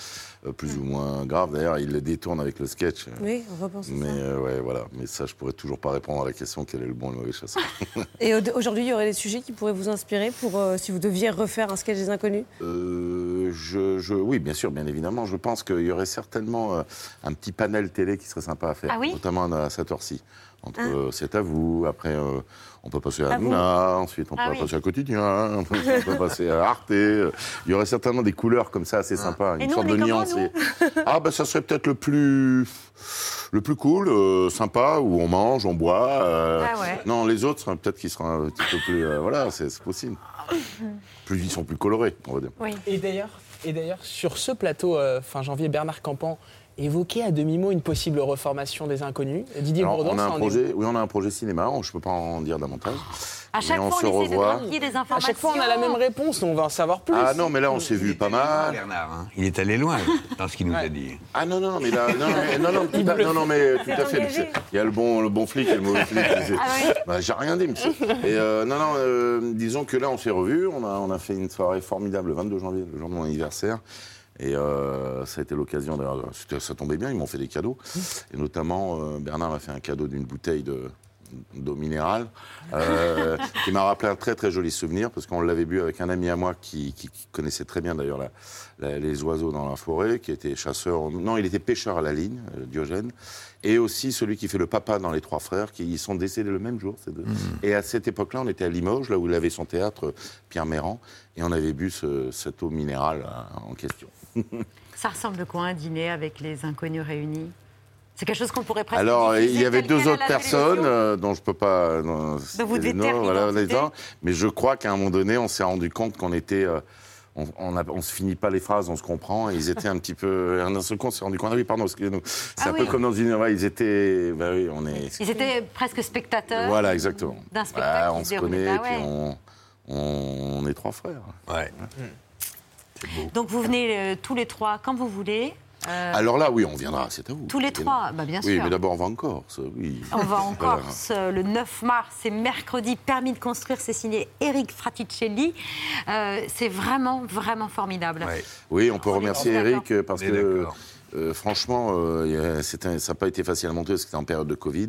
euh, plus ou moins grave. D'ailleurs, il le détourne avec le sketch. Oui, on repense Mais ça. euh, ouais, voilà. Mais ça, je pourrais toujours pas répondre à la question quel est le bon et le mauvais chasseur? Et au- aujourd'hui, il y aurait des sujets qui pourraient vous inspirer pour euh, si vous deviez refaire un sketch des inconnus? Euh, je, je- oui, bien sûr, bien évidemment. Je pense qu'il y aurait certainement euh, un petit panel télé qui serait sympa à faire, Ah oui? Notamment à cette heure-ci. Entre Ah. euh, C'est à vous, après euh, on peut passer à À. Luna, ensuite on Ah peut oui. passer à Quotidien, on peut, on peut passer à Arte. Il y aurait certainement des couleurs comme ça assez sympas, Et une nous, sorte on est de nuance. et- Ah ben ça serait peut-être le plus le plus cool, euh, sympa, où on mange, on boit. euh, Ah ouais. Non, les autres, peut-être qu'ils seront un petit peu plus... euh, voilà, c'est possible. Plus ils sont plus colorés, on va dire. Et d'ailleurs, et d'ailleurs, sur ce plateau, euh, fin janvier, Bernard Campan évoquait à demi-mot une possible reformation des Inconnus. Didier Alors, Bourdon, on a ça un est projet, oui, on a un projet cinéma, on- je peux pas en dire davantage. À chaque Mais on fois, se on essaie de À chaque fois, on a la même réponse, on va en savoir plus. Ah non, mais là, on s'est vu pas mal. Bernard, hein. il est allé loin dans ce qu'il nous a dit. Ah non, non, mais là, non, non, mais, non, non, tout à, non, non, mais tout à fait. Il y a le bon, le bon flic et le mauvais flic. Ah oui. Bah, J'ai rien dit, monsieur. Et euh, non, non, euh, disons que là, on s'est revus. On a, on a fait une soirée formidable le 22 janvier, le jour de mon anniversaire. Et euh, ça a été l'occasion, d'ailleurs, c'était- ça tombait bien, ils m'ont fait des cadeaux. Et notamment, euh, Bernard m'a fait un cadeau d'une bouteille de d'eau minérale, euh, qui m'a rappelé un très très joli souvenir, parce qu'on l'avait bu avec un ami à moi qui, qui- qui connaissait très bien d'ailleurs la- la- les oiseaux dans la forêt, qui était chasseur, non, il était pêcheur à la ligne, euh, Diogène, et aussi celui qui fait le papa dans Les Trois Frères, qui ils sont décédés le même jour, ces deux. Et à cette époque-là, on était à Limoges, là où il avait son théâtre, Pierre Méran, et on avait bu ce- cette eau minérale euh, en question. Ça ressemble à quoi un dîner avec les inconnus réunis? C'est quelque chose qu'on pourrait presque Alors, il y avait deux autres personnes euh, dont je peux pas. non, vous devez les taire noms, voilà, l'identité. les uns. mais je crois qu'à un moment donné, on s'est rendu compte qu'on était. euh, on, on se finit pas les phrases, on se comprend. Et ils étaient un petit peu. Un seul coup, on s'est rendu compte. Ah oui, pardon, excusez-nous. C'est Ah un oui. peu comme dans une. ouais, ils étaient. Bah oui, on est. Ils étaient presque spectateurs. Voilà, exactement. D'un spectacle Ouais, qui on se connaît, Bah puis ouais. on, on, on est trois frères. Ouais. Donc vous venez euh, tous les trois quand vous voulez. Euh, Alors là, oui, on viendra, c'est à vous. Tous les trois, bah, bien Oui, sûr. mais d'abord, on va en Corse, oui. On va en. Corse le 9 mars, c'est mercredi. Permis de construire, c'est signé Eric Fraticelli. Euh, c'est vraiment, vraiment formidable. Oui, on peut remercier. Eric parce que euh, franchement, euh, ça n'a pas été facile à monter parce que c'était en période de Covid.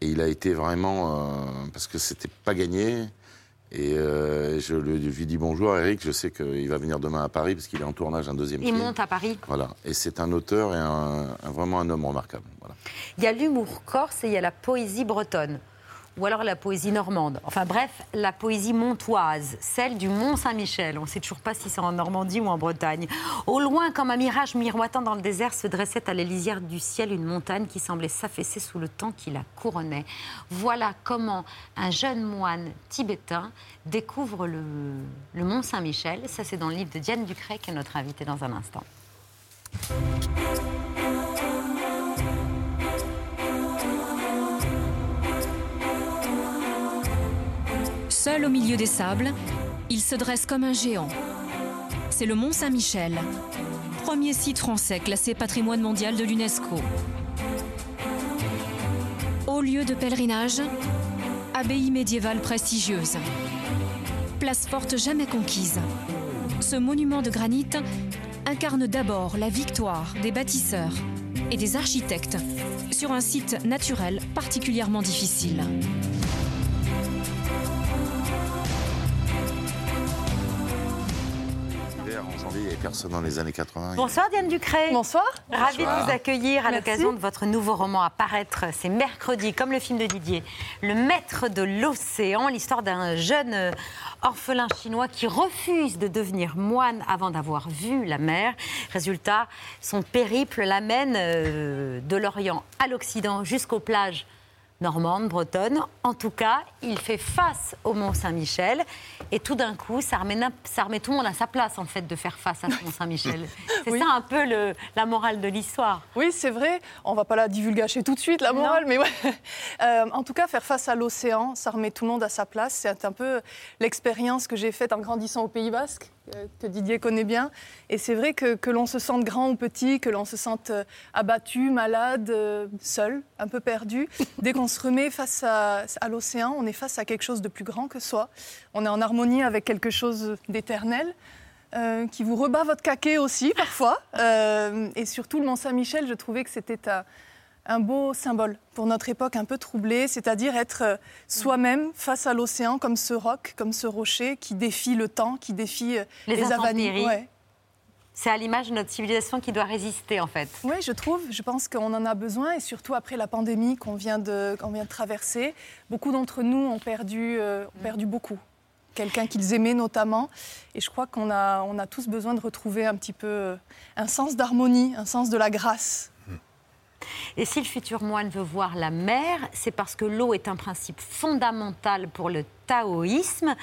Et il a été vraiment. euh, parce que c'était pas gagné. Et euh, je lui dis bonjour, Eric. Je sais qu'il va venir demain à Paris parce qu'il est en tournage un deuxième Il film. monte à Paris. Voilà. Et c'est un auteur et un, un- vraiment un homme remarquable. Voilà. Il y a l'humour corse et il y a la poésie bretonne. Ou alors la poésie normande. Enfin bref, la poésie montoise, celle du Mont Saint-Michel. On ne sait toujours pas si c'est en Normandie ou en Bretagne. Au loin, comme un mirage miroitant dans le désert, se dressait à la lisière du ciel une montagne qui semblait s'affaisser sous le temps qui la couronnait. Voilà comment un jeune moine tibétain découvre le, Mont Saint-Michel. Ça, c'est dans le livre de Diane Ducret, qui est notre invitée dans un instant. Seul au milieu des sables, il se dresse comme un géant. C'est le Mont Saint-Michel, premier site français classé patrimoine mondial de l'UNESCO. Haut lieu de pèlerinage, abbaye médiévale prestigieuse, place forte jamais conquise. Ce monument de granit incarne d'abord la victoire des bâtisseurs et des architectes sur un site naturel particulièrement difficile. Dans les années 80. Bonsoir Diane Ducré. Bonsoir. Ravie de vous accueillir à l'occasion de votre nouveau roman à paraître. C'est mercredi, comme le film de Didier. Le maître de l'océan, l'histoire d'un jeune euh, orphelin chinois qui refuse de devenir moine avant d'avoir vu la mer. Résultat, son périple l'amène euh, de l'Orient à l'Occident jusqu'aux plages normande, bretonne. En tout cas, il fait face au Mont Saint-Michel. Et tout d'un coup, ça remet, n'im- ça remet tout le monde à sa place, en fait, de faire face à ce Mont Saint-Michel. C'est ça un peu le- la morale de l'histoire. Oui, c'est vrai. On va pas la divulgacher tout de suite, la morale, mais ouais. Euh, en tout cas, faire face à l'océan, ça remet tout le monde à sa place. C'est un peu l'expérience que j'ai faite en grandissant au Pays Basque. Euh, que Didier connaît bien. Et c'est vrai que, que l'on se sente grand ou petit, que l'on se sente euh, abattu, malade, euh, seul, un peu perdu. Dès qu'on se remet face à, à l'océan, on est face à quelque chose de plus grand que soi. On est en harmonie avec quelque chose d'éternel. qui vous rebat votre caquet aussi parfois. Euh, et surtout le Mont Saint-Michel, je trouvais que c'était un, un beau symbole pour notre époque un peu troublée, c'est-à-dire être euh, soi-même face à l'océan comme ce roc, comme ce rocher qui défie le temps, qui défie euh, Les avanies. Ouais. C'est à l'image de notre civilisation qui doit résister, en fait. Oui, je trouve. Je pense qu'on en a besoin, et surtout après la pandémie qu'on vient de, vient de traverser. Beaucoup d'entre nous ont perdu, euh, ont perdu beaucoup. Quelqu'un qu'ils aimaient notamment. Et je crois qu'on a, on a tous besoin de retrouver un petit peu un sens d'harmonie, un sens de la grâce. Et si le futur moine veut voir la mer, c'est parce que l'eau est un principe fondamental pour le taoïsme.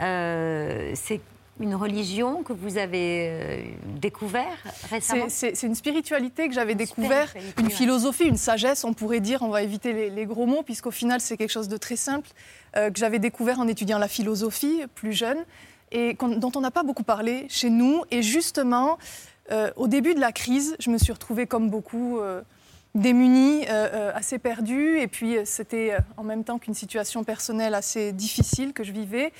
Euh, c'est une religion que vous avez euh, découvert récemment? C'est- une spiritualité que j'avais découvert, une philosophie, une sagesse, on pourrait dire, on va éviter les, les gros mots, puisqu'au final c'est quelque chose de très simple, euh, que j'avais découvert en étudiant la philosophie plus jeune, et dont on n'a pas beaucoup parlé chez nous. Et justement, euh, au début de la crise, je me suis retrouvée comme beaucoup... euh, démunie, euh, euh, assez perdue, et puis euh, c'était euh, en même temps qu'une situation personnelle assez difficile que je vivais.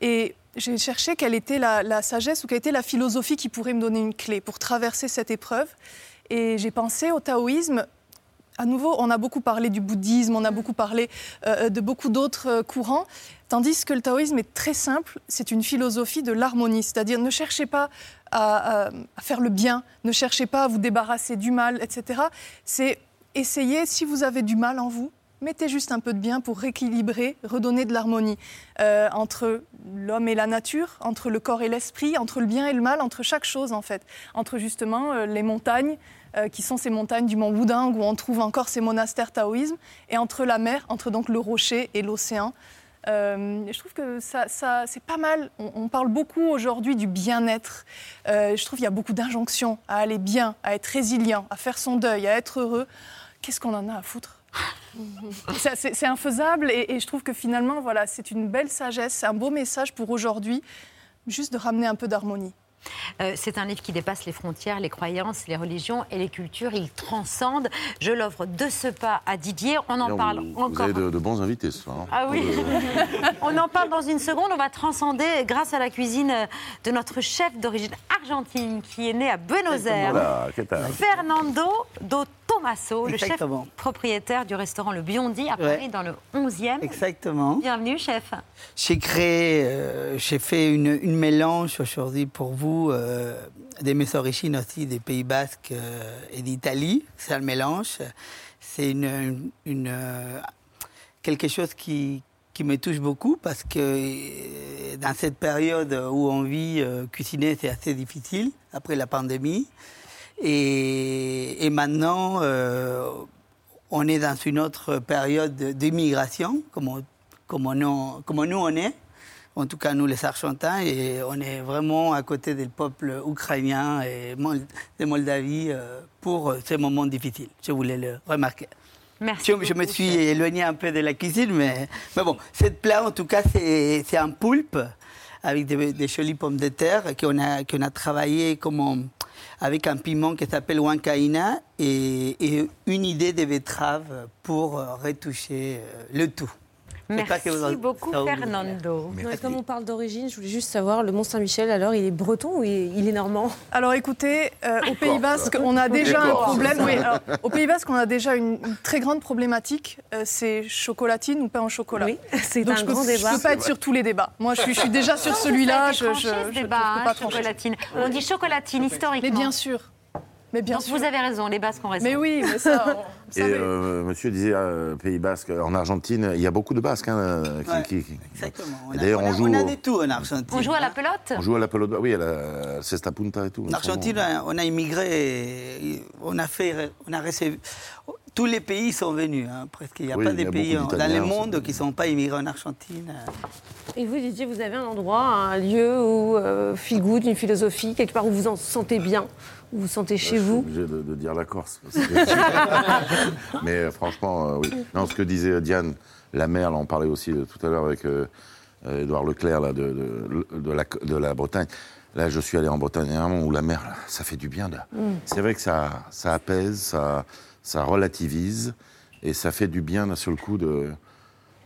Et j'ai cherché quelle était la, sagesse ou quelle était la philosophie qui pourrait me donner une clé pour traverser cette épreuve. Et j'ai pensé au taoïsme. À nouveau, on a beaucoup parlé du bouddhisme, on a beaucoup parlé de beaucoup d'autres courants, tandis que le taoïsme est très simple, c'est une philosophie de l'harmonie, c'est-à-dire ne cherchez pas à, à- faire le bien, ne cherchez pas à vous débarrasser du mal, etc. C'est essayer, si vous avez du mal en vous, mettez juste un peu de bien pour rééquilibrer, redonner de l'harmonie euh, entre l'homme et la nature, entre le corps et l'esprit, entre le bien et le mal, entre chaque chose en fait, entre justement euh, les montagnes euh, qui sont ces montagnes du mont Wudang où on trouve encore ces monastères taoïsmes, et entre la mer, entre donc le rocher et l'océan. Euh, je trouve que ça, ça- c'est pas mal. On, on parle beaucoup aujourd'hui du bien-être. Euh, je trouve qu'il y a beaucoup d'injonctions à aller bien, à être résilient, à faire son deuil, à être heureux. Qu'est-ce qu'on en a à foutre? C'est, infaisable et, et je trouve que finalement, voilà, c'est une belle sagesse, un beau message pour aujourd'hui, juste de ramener un peu d'harmonie. Euh, c'est un livre qui dépasse les frontières, les croyances, les religions et les cultures. Il transcende. Je l'offre de ce pas à Didier. On en Vous- parle vous, encore. avez de, de bons invités ce soir. hein. Ah oui On en parle dans une seconde. On va transcender grâce à la cuisine de notre chef d'origine argentine qui est né à Buenos Aires. Fernando do Tomaso, le chef propriétaire du restaurant Le Biondi à Paris Ouais. dans le 11e. Exactement. Bienvenue, chef. J'ai créé, euh, j'ai fait une, une mélange aujourd'hui pour vous euh, de mes origines aussi des Pays Basques euh, et d'Italie. C'est un mélange. C'est une, euh, quelque chose qui, qui me touche beaucoup parce que dans cette période où on vit, cuisiner c'est assez difficile après la pandémie. Et, et maintenant, euh, on est dans une autre période d'immigration, comme, comme, nous, comme nous on est, en tout cas nous les Argentins, et on est vraiment à côté du peuple ukrainien et de Moldavie euh, pour ces moments difficiles. Je voulais le remarquer. Merci. Je, je me suis éloigné un peu de la cuisine, mais, mais bon, cette plat en tout cas c'est un poulpe avec des, des jolies pommes de terre qu'on a, qu'on a travaillé comme avec un piment qui s'appelle Huancaïna et, une idée de betterave pour euh, retoucher euh, le tout. Merci beaucoup. Fernando. Comme on parle d'origine, je voulais juste savoir, le Mont Saint-Michel, alors, il est breton ou il est, normand? Alors écoutez, euh, au Pays Basque, on a déjà un problème. Oui, alors, au Pays Basque, on a déjà une, une très grande problématique. euh, c'est chocolatine ou pain au chocolat. Oui, c'est un je peux, grand Je débat. peux pas être sur tous les débats. Moi, je suis, je suis déjà sur celui-là. Je, je, tranché, ce je- je débat, peux hein, pas trancher. chocolatine. On dit chocolatine historiquement. Mais bien sûr. Mais bien Donc sûr. vous avez raison, les Basques ont raison. Mais oui, mais ça. on- Et euh, monsieur disait, euh, Pays Basque, en Argentine, il y a beaucoup de Basques. hein, euh, qui- Ouais, qui- qui- Exactement. D'ailleurs, on joue, on a tout en Argentine. On joue à la pelote? On joue à la pelote, oui, à la Cesta Punta et tout. En Argentine, on a immigré, et on a fait, on a reçu. Tous les pays sont venus, hein, presque. Il n'y a Oui, pas il y de a pays dans le monde qui ne sont pas immigrés en Argentine. Et vous, Didier, vous avez un endroit, un lieu où euh, une philosophie, quelque part où vous en sentez bien, vous vous sentez chez Je suis vous obligé de, de dire la Corse. parce que- Mais euh, franchement, euh, oui. Non, ce que disait Diane, la mer, là, on parlait aussi euh, tout à l'heure avec euh, euh, Édouard Leclerc là, de, la, de la Bretagne. Là, je suis allé en Bretagne dernièrement où la mer, là, ça fait du bien. Mm. C'est vrai que ça, ça apaise, ça, ça relativise et ça fait du bien d'un seul coup de,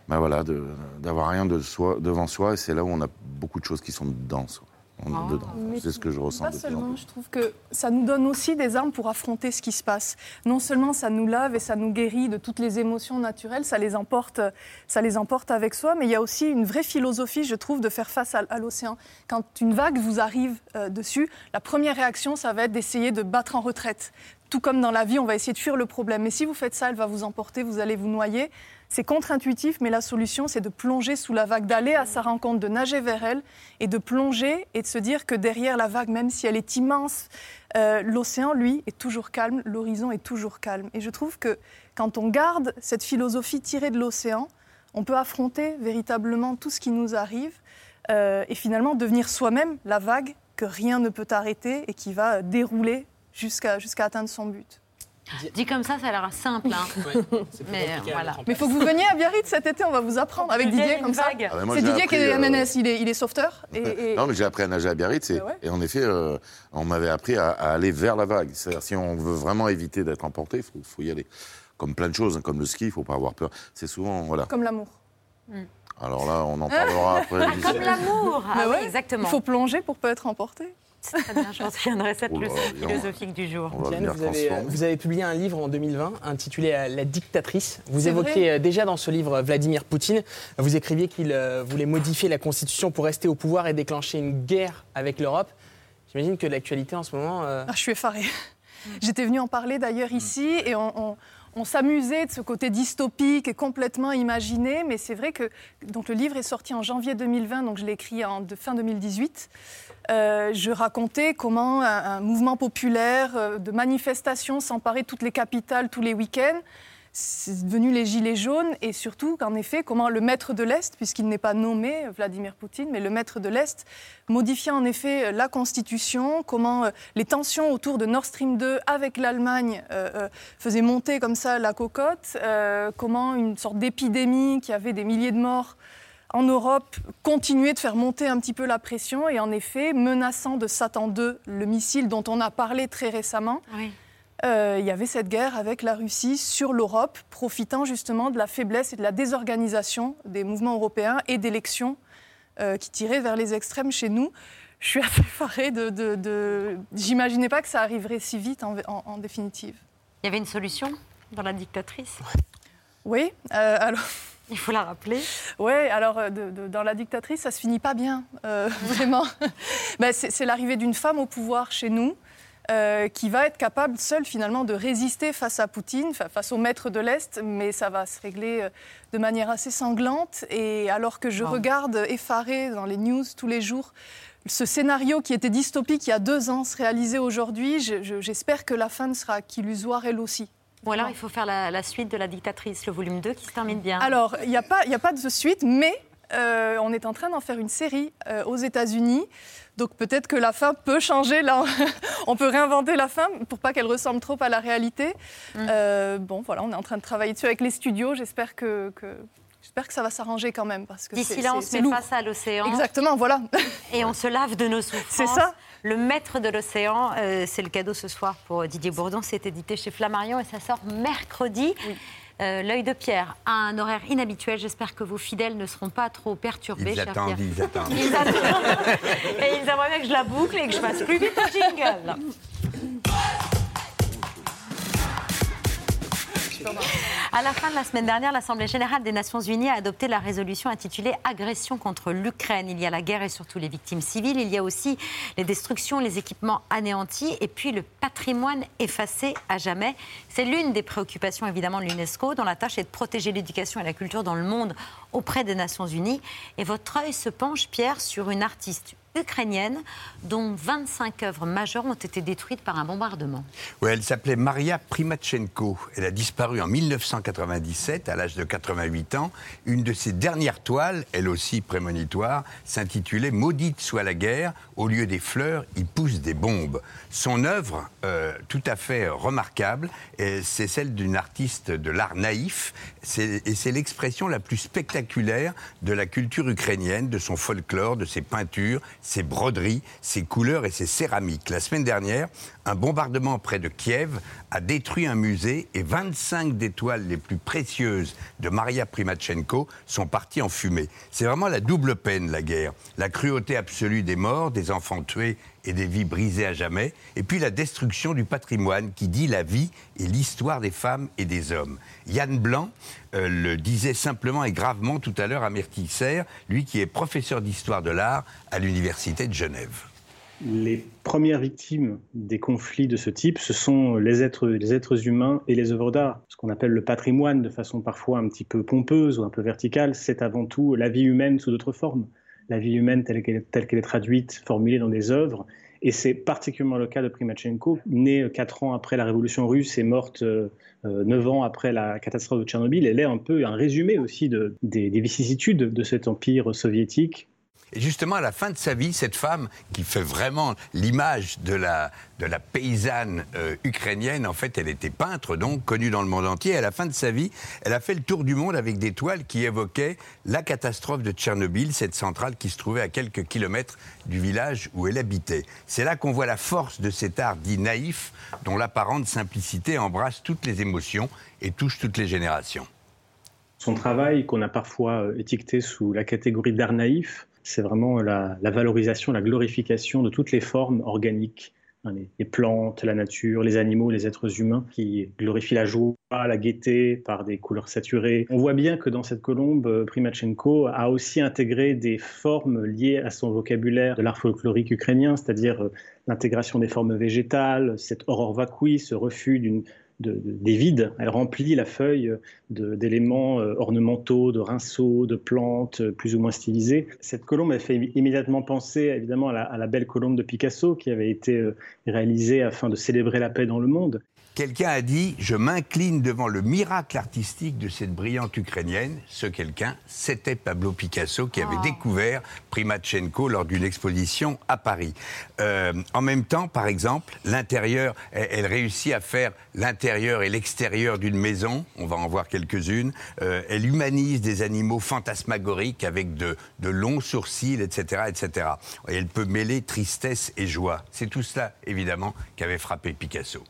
ben voilà, d'avoir rien de soi, devant soi. Et c'est là où on a beaucoup de choses qui sont dedans. On est dedans. Mais C'est ce que je ressens Pas de plus en seulement, plus. je trouve que ça nous donne aussi des armes pour affronter ce qui se passe. Non seulement ça nous lave et ça nous guérit de toutes les émotions naturelles, ça les emporte, ça les emporte avec soi, mais il y a aussi une vraie philosophie, je trouve, de faire face à, à l'océan. Quand une vague vous arrive euh, dessus, la première réaction, ça va être d'essayer de battre en retraite. Tout comme dans la vie, on va essayer de fuir le problème. Mais si vous faites ça, elle va vous emporter, vous allez vous noyer. C'est contre-intuitif, mais la solution, c'est de plonger sous la vague, d'aller à sa rencontre, de nager vers elle et de plonger et de se dire que derrière la vague, même si elle est immense, euh, l'océan, lui, est toujours calme, l'horizon est toujours calme. Et je trouve que quand on garde cette philosophie tirée de l'océan, on peut affronter véritablement tout ce qui nous arrive euh, et finalement devenir soi-même la vague que rien ne peut arrêter et qui va dérouler jusqu'à jusqu'à atteindre son but. Dit comme ça, ça a l'air simple. hein. Mais euh, voilà. Mais il faut que vous veniez à Biarritz cet été, on va vous apprendre avec Didier comme ça. vague. Ah, C'est Didier qui est euh, MNS, il est, il est sauveteur. Et, et- Non, mais j'ai appris à nager à Biarritz et, Ah ouais et en effet, euh, on m'avait appris à, à aller vers la vague. C'est-à-dire, si on veut vraiment éviter d'être emporté, il faut, faut y aller. Comme plein de choses, hein, comme le ski, il ne faut pas avoir peur. C'est souvent, voilà. Comme l'amour. Alors là, on en parlera après. Comme l'amour Ah ouais, exactement. Il faut plonger pour pas être emporté. Très bien, je retiendrai cette Oh là, leçon dis donc. philosophique du jour. Diane, venir vous avez, euh, vous avez publié un livre en 2020 intitulé euh, La dictatrice. Vous vrai euh, déjà dans ce livre Vladimir Poutine. Vous écriviez qu'il euh, voulait modifier la constitution pour rester au pouvoir et déclencher une guerre avec l'Europe. J'imagine que l'actualité en ce moment. euh, Ah, je suis effarée. J'étais venue en parler d'ailleurs ici et on, on- on s'amusait de ce côté dystopique et complètement imaginé, mais c'est vrai que donc le livre est sorti en janvier 2020, donc je l'ai écrit en de- fin 2018. Euh, je racontais comment un, mouvement populaire euh, de manifestations s'emparait de toutes les capitales tous les week-ends. C'est devenu les gilets jaunes et surtout qu'en effet, comment le maître de l'Est, puisqu'il n'est pas nommé Vladimir Poutine, mais le maître de l'Est, modifiait en effet la Constitution, comment euh, les tensions autour de Nord Stream 2 avec l'Allemagne euh, euh, faisaient monter comme ça la cocotte, euh, comment une sorte d'épidémie qui avait des milliers de morts en Europe continuait de faire monter un petit peu la pression et en effet, menaçant de Satan 2, le missile dont on a parlé très récemment, Oui. euh, il y avait cette guerre avec la Russie sur l'Europe, profitant justement de la faiblesse et de la désorganisation des mouvements européens et d'élections euh, qui tiraient vers les extrêmes chez nous. Je suis assez effarée de... de, de... J'imaginais pas que ça arriverait si vite en, en- en définitive. Il y avait une solution dans la dictatrice? Oui, euh, alors... Il faut la rappeler. Oui, alors euh, de- de- dans La dictatrice, ça se finit pas bien, euh, vraiment. Ben, c'est l'arrivée d'une femme au pouvoir chez nous. euh, qui va être capable seule finalement de résister face à Poutine, fa- face au maître de l'Est, mais ça va se régler de manière assez sanglante. Et alors que je Wow. regarde effarée dans les news tous les jours ce scénario qui était dystopique il y a deux ans se réaliser aujourd'hui, je- je- j'espère que la fin ne sera qu'illusoire elle aussi. Ou alors il faut faire la, la suite de la dictatrice, le volume 2 qui se termine bien. Alors, il n'y a, pas- y a pas de suite, mais euh, on est en train d'en faire une série euh, aux États-Unis. Donc peut-être que la fin peut changer. Là, on peut réinventer la fin pour pas qu'elle ressemble trop à la réalité. Mm. Euh, bon, voilà, on est en train de travailler dessus avec les studios. J'espère que, que- j'espère que ça va s'arranger quand même parce que D'ici là, on se met lourd. face à l'océan. Exactement, voilà. Et on se lave de nos souffrances. C'est ça. Le maître de l'océan, euh, c'est le cadeau ce soir pour Didier Bourdon. C'est édité chez Flammarion et ça sort mercredi. Euh, L'œil de Pierre à un horaire inhabituel. J'espère que vos fidèles ne seront pas trop perturbés. Ils attendent, Pierre. ils attendent. Ils attendent. et ils aimeraient bien que je la boucle et que je fasse plus vite le jingle. À la fin de la semaine dernière, l'Assemblée générale des Nations unies a adopté la résolution intitulée Agression contre l'Ukraine. Il y a la guerre et surtout les victimes civiles. Il y a aussi les destructions, les équipements anéantis et puis le patrimoine effacé à jamais. C'est l'une des préoccupations évidemment de l'UNESCO, dont la tâche est de protéger l'éducation et la culture dans le monde auprès des Nations unies. Et votre œil se penche, Pierre, sur une artiste ukrainienne dont 25 œuvres majeures ont été détruites par un bombardement. Ouais, elle s'appelait Maria Primatchenko. Elle a disparu en 1997, à l'âge de 88 ans. Une de ses dernières toiles, elle aussi prémonitoire, s'intitulait Maudite soit la guerre. Au lieu des fleurs, il pousse des bombes. Son œuvre, euh, tout à fait remarquable, et c'est celle d'une artiste de l'art naïf. Et c'est l'expression la plus spectaculaire de la culture ukrainienne, de son folklore, de ses peintures, ses broderies, ses couleurs et ses céramiques. La semaine dernière, un bombardement près de Kiev a détruit un musée et 25 des toiles les plus précieuses de Maria Primachenko sont parties en fumée. C'est vraiment la double peine, la guerre. La cruauté absolue des morts, des enfants tués et des vies brisées à jamais, et puis la destruction du patrimoine qui dit la vie et l'histoire des femmes et des hommes. Yann Blanc euh, le disait simplement et gravement tout à l'heure à Myrtille lui qui est professeur d'histoire de l'art à l'Université de Genève. Les premières victimes des conflits de ce type, ce sont les êtres, les êtres humains et les œuvres d'art. Ce qu'on appelle le patrimoine de façon parfois un petit peu pompeuse ou un peu verticale, c'est avant tout la vie humaine sous d'autres formes. La vie humaine telle qu'elle est traduite, formulée dans des œuvres. Et c'est particulièrement le cas de Primachenko, née quatre ans après la révolution russe et morte euh, neuf ans après la catastrophe de Tchernobyl. Elle est un peu un résumé aussi de, des vicissitudes de cet empire soviétique et justement, à la fin de sa vie, cette femme, qui fait vraiment l'image de la, de la paysanne euh, ukrainienne, en fait, elle était peintre, donc connue dans le monde entier. À la fin de sa vie, elle a fait le tour du monde avec des toiles qui évoquaient la catastrophe de Tchernobyl, cette centrale qui se trouvait à quelques kilomètres du village où elle habitait. C'est là qu'on voit la force de cet art dit naïf, dont l'apparente simplicité embrasse toutes les émotions et touche toutes les générations. Son travail, qu'on a parfois euh, étiqueté sous la catégorie d'art naïf, c'est vraiment la, valorisation, la glorification de toutes les formes organiques, hein, les, plantes, la nature, les animaux, les êtres humains, qui glorifient la joie, la gaieté par des couleurs saturées. On voit bien que dans cette colombe, euh, Primachenko a aussi intégré des formes liées à son vocabulaire de l'art folklorique ukrainien, c'est-à-dire euh, l'intégration des formes végétales, cette aurore vacui, ce refus d'une des vides. Elle remplit la feuille d'éléments euh, ornementaux, de rinceaux, de plantes euh, plus ou moins stylisées. Cette colombe, elle fait immédiatement penser évidemment à la, belle colombe de Picasso qui avait été euh, réalisée afin de célébrer la paix dans le monde. Quelqu'un a dit Je m'incline devant le miracle artistique de cette brillante Ukrainienne. Ce quelqu'un, c'était Pablo Picasso qui avait ah. découvert Primachenko lors d'une exposition à Paris. Euh, en même temps, par exemple, l'intérieur, elle, réussit à faire l'intérieur et l'extérieur d'une maison. On va en voir quelques-unes. Euh, elle humanise des animaux fantasmagoriques avec de, de longs sourcils, etc., etc. Et elle peut mêler tristesse et joie. C'est tout cela, évidemment, qui avait frappé Picasso.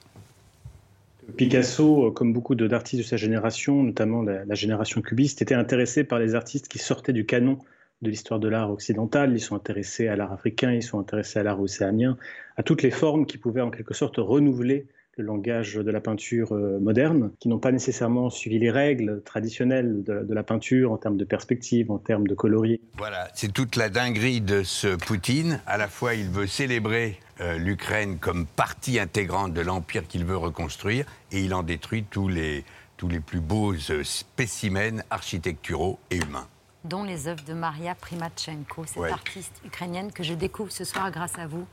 Picasso, euh, comme beaucoup d'artistes de sa génération, notamment la, génération cubiste, était intéressé par les artistes qui sortaient du canon de l'histoire de l'art occidental. Ils sont intéressés à l'art africain, ils sont intéressés à l'art océanien, à toutes les formes qui pouvaient en quelque sorte renouveler le langage de la peinture euh, moderne, qui n'ont pas nécessairement suivi les règles traditionnelles de, la peinture en termes de perspective, en termes de coloris. Voilà, c'est toute la dinguerie de ce Poutine. À la fois, il veut célébrer euh, l'Ukraine comme partie intégrante de l'empire qu'il veut reconstruire, et il en détruit tous les, tous les plus beaux euh, spécimens architecturaux et humains dont les œuvres de Maria Primachenko, cette artiste ukrainienne que je découvre ce soir grâce à vous.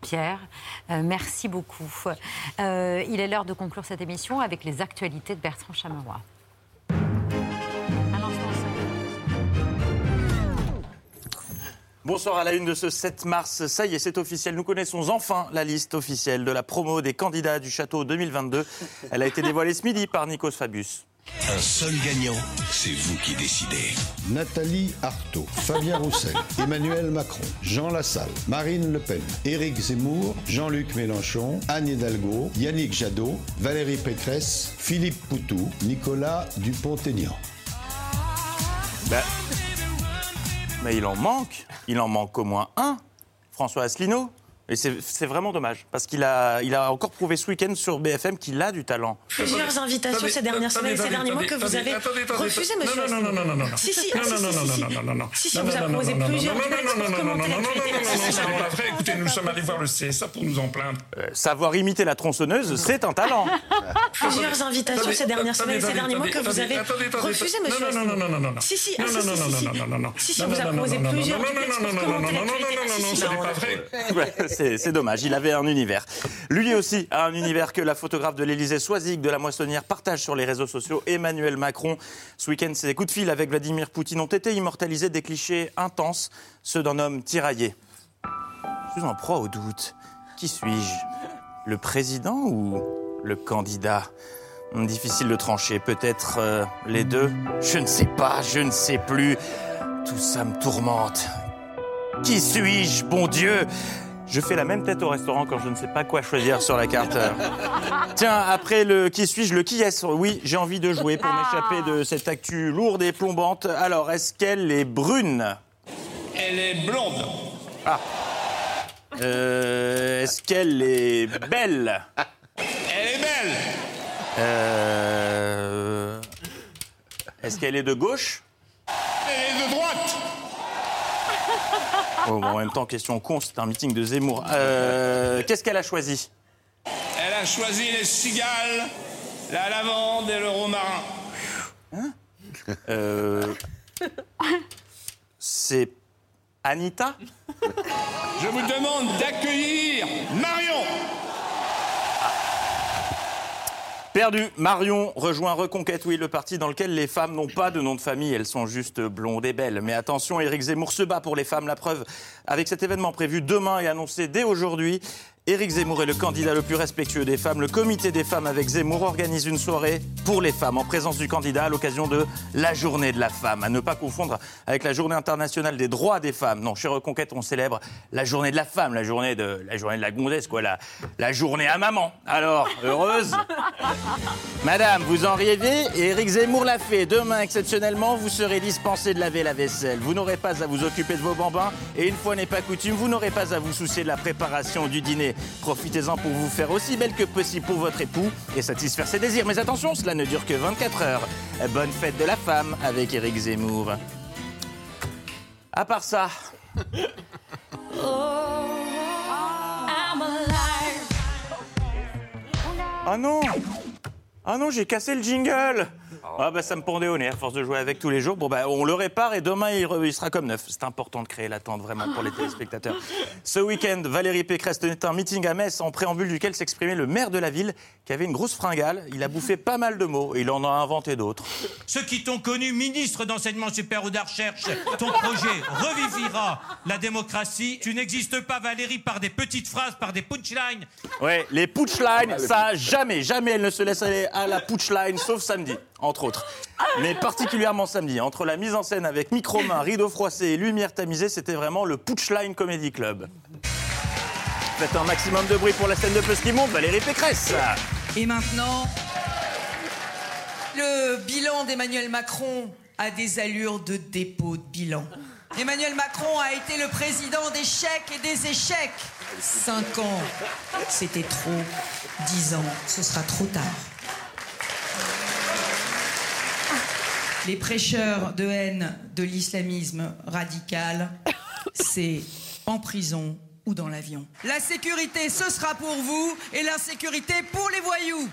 Pierre. Euh, merci beaucoup. Euh, il est l'heure de conclure cette émission avec les actualités de Bertrand Chameroy. Bonsoir à la une de ce 7 mars. Ça y est, c'est officiel. Nous connaissons enfin la liste officielle de la promo des candidats du château 2022. Elle a été dévoilée ce midi par Nikos Fabius. Un seul gagnant, c'est vous qui décidez. Nathalie Arthaud, Fabien Roussel, Emmanuel Macron, Jean Lassalle, Marine Le Pen, Éric Zemmour, Jean-Luc Mélenchon, Anne Hidalgo, Yannick Jadot, Valérie Pécresse, Philippe Poutou, Nicolas Dupont-Aignan. Ben, mais il en manque, il en manque au moins un, François Asselineau. Et c'est vraiment dommage, parce qu'il a, il a encore prouvé ce week-end sur BFM qu'il a du talent. Plusieurs invitations ces dernières semaines, ces derniers mois que vous avez refusé, monsieur. Non, non, non, non, non, non. Si, si, non, non, non, non, non, non, Si, si, on vous a proposé plusieurs. Non, non, non, non, non, non, non, non, c'est pas vrai. Écoutez, nous sommes allés voir le CSA pour nous en plaindre. Savoir imiter la tronçonneuse, c'est un talent. Plusieurs invitations ces dernières semaines, ces derniers mois que vous avez refusé, monsieur. Non, non, non, non, non, non. Si, si, non, non, non, non, non, non, non. Si, si, on vous a proposé plusieurs. Non, non, non, non, non, non, non, non, non, ce n'est pas vrai c'est dommage. Il avait un univers. Lui aussi a un univers que la photographe de l'Élysée Soisic de la Moissonnière partage sur les réseaux sociaux. Emmanuel Macron. Ce week-end, ses coups de fil avec Vladimir Poutine ont été immortalisés des clichés intenses, ceux d'un homme tiraillé. Je suis en proie au doute. Qui suis-je? Le président ou le candidat? Difficile de trancher. Peut-être euh, les deux Je ne sais pas, je ne sais plus. Tout ça me tourmente. Qui suis-je, bon Dieu? Je fais la même tête au restaurant quand je ne sais pas quoi choisir sur la carte. Tiens, après le qui suis-je, le qui est Oui, j'ai envie de jouer pour m'échapper de cette actu lourde et plombante. Alors, est-ce qu'elle est brune? Elle est blonde. Ah. Euh, est-ce qu'elle est belle? Elle est belle. Euh, Est-ce qu'elle est de gauche? Elle est de droite. Bon, En même temps, question con, c'est un meeting de Zemmour. Euh, Qu'est-ce qu'elle a choisi? Elle a choisi les cigales, la lavande et le romarin. Euh, C'est Anita? Je vous demande d'accueillir Marion. Perdu. Marion rejoint Reconquête, oui, le parti dans lequel les femmes n'ont pas de nom de famille, elles sont juste blondes et belles. Mais attention, Éric Zemmour se bat pour les femmes. La preuve, avec cet événement prévu demain et annoncé dès aujourd'hui, Éric Zemmour est le candidat le plus respectueux des femmes. Le comité des femmes avec Zemmour organise une soirée pour les femmes en présence du candidat à l'occasion de la journée de la femme. À ne pas confondre avec la journée internationale des droits des femmes. Non, chez Reconquête, on célèbre la journée de la femme, la journée de la, journée de la gondesse, quoi, la, journée à maman. Alors, heureuse Madame, vous en rêvez et Éric Zemmour l'a fait. Demain, exceptionnellement, vous serez dispensé de laver la vaisselle. Vous n'aurez pas à vous occuper de vos bambins et une fois n'est pas coutume, vous n'aurez pas à vous soucier de la préparation du dîner. Profitez-en pour vous faire aussi belle que possible pour votre époux et satisfaire ses désirs. Mais attention, cela ne dure que 24 heures. Bonne fête de la femme avec Éric Zemmour. À part ça, Ah non Ah non, j'ai cassé le jingle Ah bah ça me pendait au nez à force de jouer avec tous les jours. Bon bah on le répare et demain il, re- il sera comme neuf. C'est important de créer l'attente vraiment pour les téléspectateurs. Ce week-end, Valérie Pécresse tenait un meeting à Metz en préambule duquel s'exprimait le maire de la ville qui avait une grosse fringale. Il a bouffé pas mal de mots et il en a inventé d'autres. Ceux qui t'ont connu ministre d'enseignement supérieur ou de la recherche, ton projet revivira la démocratie. Tu n'existes pas, Valérie, par des petites phrases, par des punchlines. Ouais, les punchlines, ça jamais, jamais elle ne se laisse aller à la punchline, sauf samedi, entre autres. Mais particulièrement samedi, entre la mise en scène avec micro-main, rideau froissé et lumière tamisée, c'était vraiment le punchline comedy club. Faites un maximum de bruit pour la scène de plus qui monte, Valérie Pécresse. Et maintenant, le bilan d'Emmanuel Macron a des allures de dépôt de bilan. Emmanuel Macron a été le président des chèques et des échecs. Cinq ans, c'était trop. Dix ans, ce sera trop tard. Les prêcheurs de haine de l'islamisme radical, c'est en prison ou dans l'avion. La sécurité, ce sera pour vous et l'insécurité pour les voyous.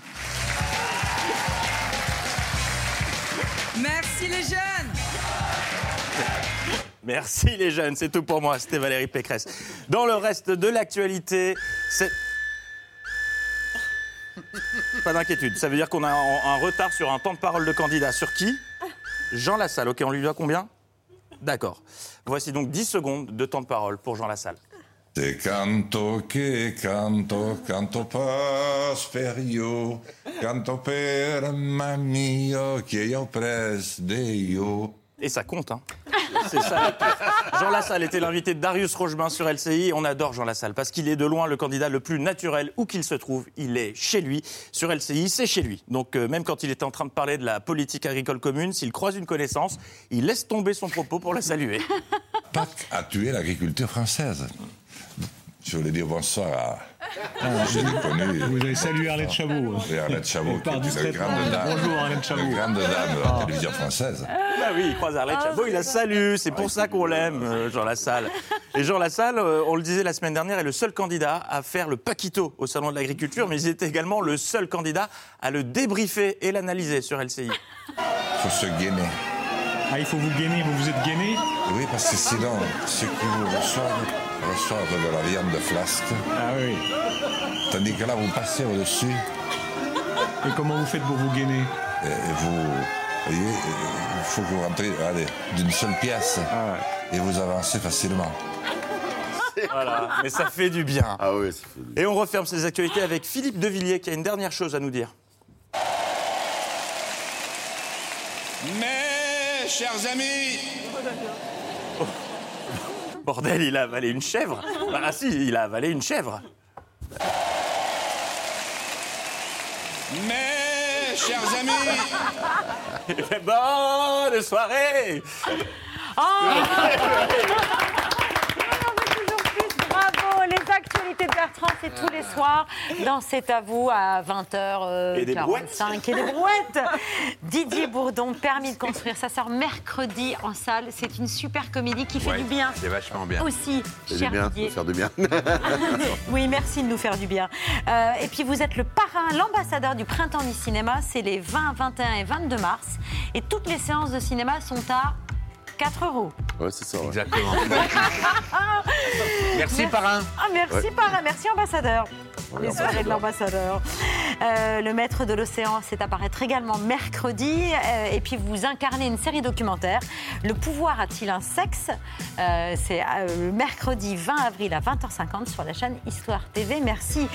Merci les jeunes. Merci les jeunes, c'est tout pour moi, c'était Valérie Pécresse. Dans le reste de l'actualité, c'est... Pas d'inquiétude, ça veut dire qu'on a un, retard sur un temps de parole de candidat. Sur qui? Jean Lassalle, ok, on lui doit combien? D'accord. Voici donc 10 secondes de temps de parole pour Jean Lassalle. Te canto che canto, canto per io, canto per mio, che io pres de io. Et ça compte, hein C'est ça. Jean Lassalle était l'invité de Darius Rochebain sur LCI. On adore Jean Lassalle parce qu'il est de loin le candidat le plus naturel où qu'il se trouve. Il est chez lui. Sur LCI, c'est chez lui. Donc euh, même quand il est en train de parler de la politique agricole commune, s'il croise une connaissance, il laisse tomber son propos pour la saluer. Pâques a tué l'agriculture française. Je voulais dire bonsoir à. Je l'ai connu. Vous avez salué Arlette Chabot. Oui, Arlette Chabot, qui est une grande dame. Bonjour, Arlette Chabot. Une grande dame de la télévision française. Bah oui, il croise Arlette Chabot, il la salue. C'est pour ça qu'on l'aime, euh, Jean Lassalle. Et Jean Lassalle, euh, on le disait la semaine dernière, est le seul candidat à faire le paquito au Salon de l'Agriculture, mais il était également le seul candidat à le débriefer et l'analyser sur LCI. Il faut se gainer. Ah, il faut vous gainer, vous vous êtes gainé Oui, parce que sinon, ceux qui vous reçoivent reçoivent de la viande de flasque. Ah oui. Tandis que là, vous passez au-dessus. Et comment vous faites pour vous gainer Et vous voyez, il faut que vous rentrez allez, d'une seule pièce. Ah Et vous avancez facilement. Voilà, mais ça fait du bien. Ah oui, ça fait du bien. Et on referme ces actualités avec Philippe Devilliers qui a une dernière chose à nous dire. Mes chers amis, bordel, il a avalé une chèvre. Ah si, il a avalé une chèvre. Mais, chers amis, Il fait bonne soirée Oh toujours plus, bravo Actualités de Bertrand, c'est tous les soirs dans C'est à vous à 20h45 Et des et des brouettes. Didier Bourdon, permis de construire sa sœur mercredi en salle. C'est une super comédie qui fait Ouais, du bien. C'est vachement bien. Aussi, cher bien, Didier. faire du bien. Oui, merci de nous faire du bien. Euh, et puis vous êtes le parrain, l'ambassadeur du printemps du cinéma. C'est les 20, 21 et 22 mars. Et toutes les séances de cinéma sont à 4 euros. Ouais, c'est ça. ouais. Exactement. Merci, Merci. parrain. Ah, merci Ouais. parrain, merci ambassadeur. Les soirées de l'ambassadeur. Euh, le maître de l'océan, c'est apparaître également mercredi. Euh, et puis vous incarnez une série documentaire. Le pouvoir a-t-il un sexe? Euh, C'est mercredi 20 avril à 20h50 sur la chaîne Histoire TV. Merci,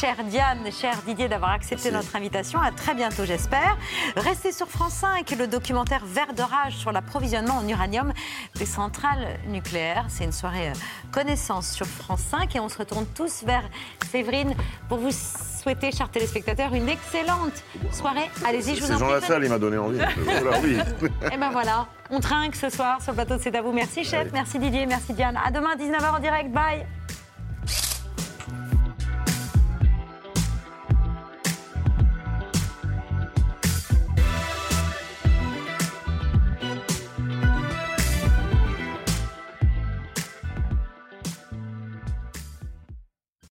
chère Diane, cher Didier, d'avoir accepté notre invitation. À très bientôt, j'espère. Restez sur France 5, le documentaire Vert de rage sur l'approvisionnement en uranium des centrales nucléaires. C'est une soirée connaissance sur France 5 et on se retourne tous vers Séverine pour vous souhaiter, chers téléspectateurs, une excellente soirée. Allez-y, je vous en Jean prie. Lassalle, il m'a donné envie. Voilà, oui. Et ben voilà, on trinque ce soir sur le plateau de C'est à vous. Merci chef, merci Didier, merci Diane. À demain 19h en direct. Bye.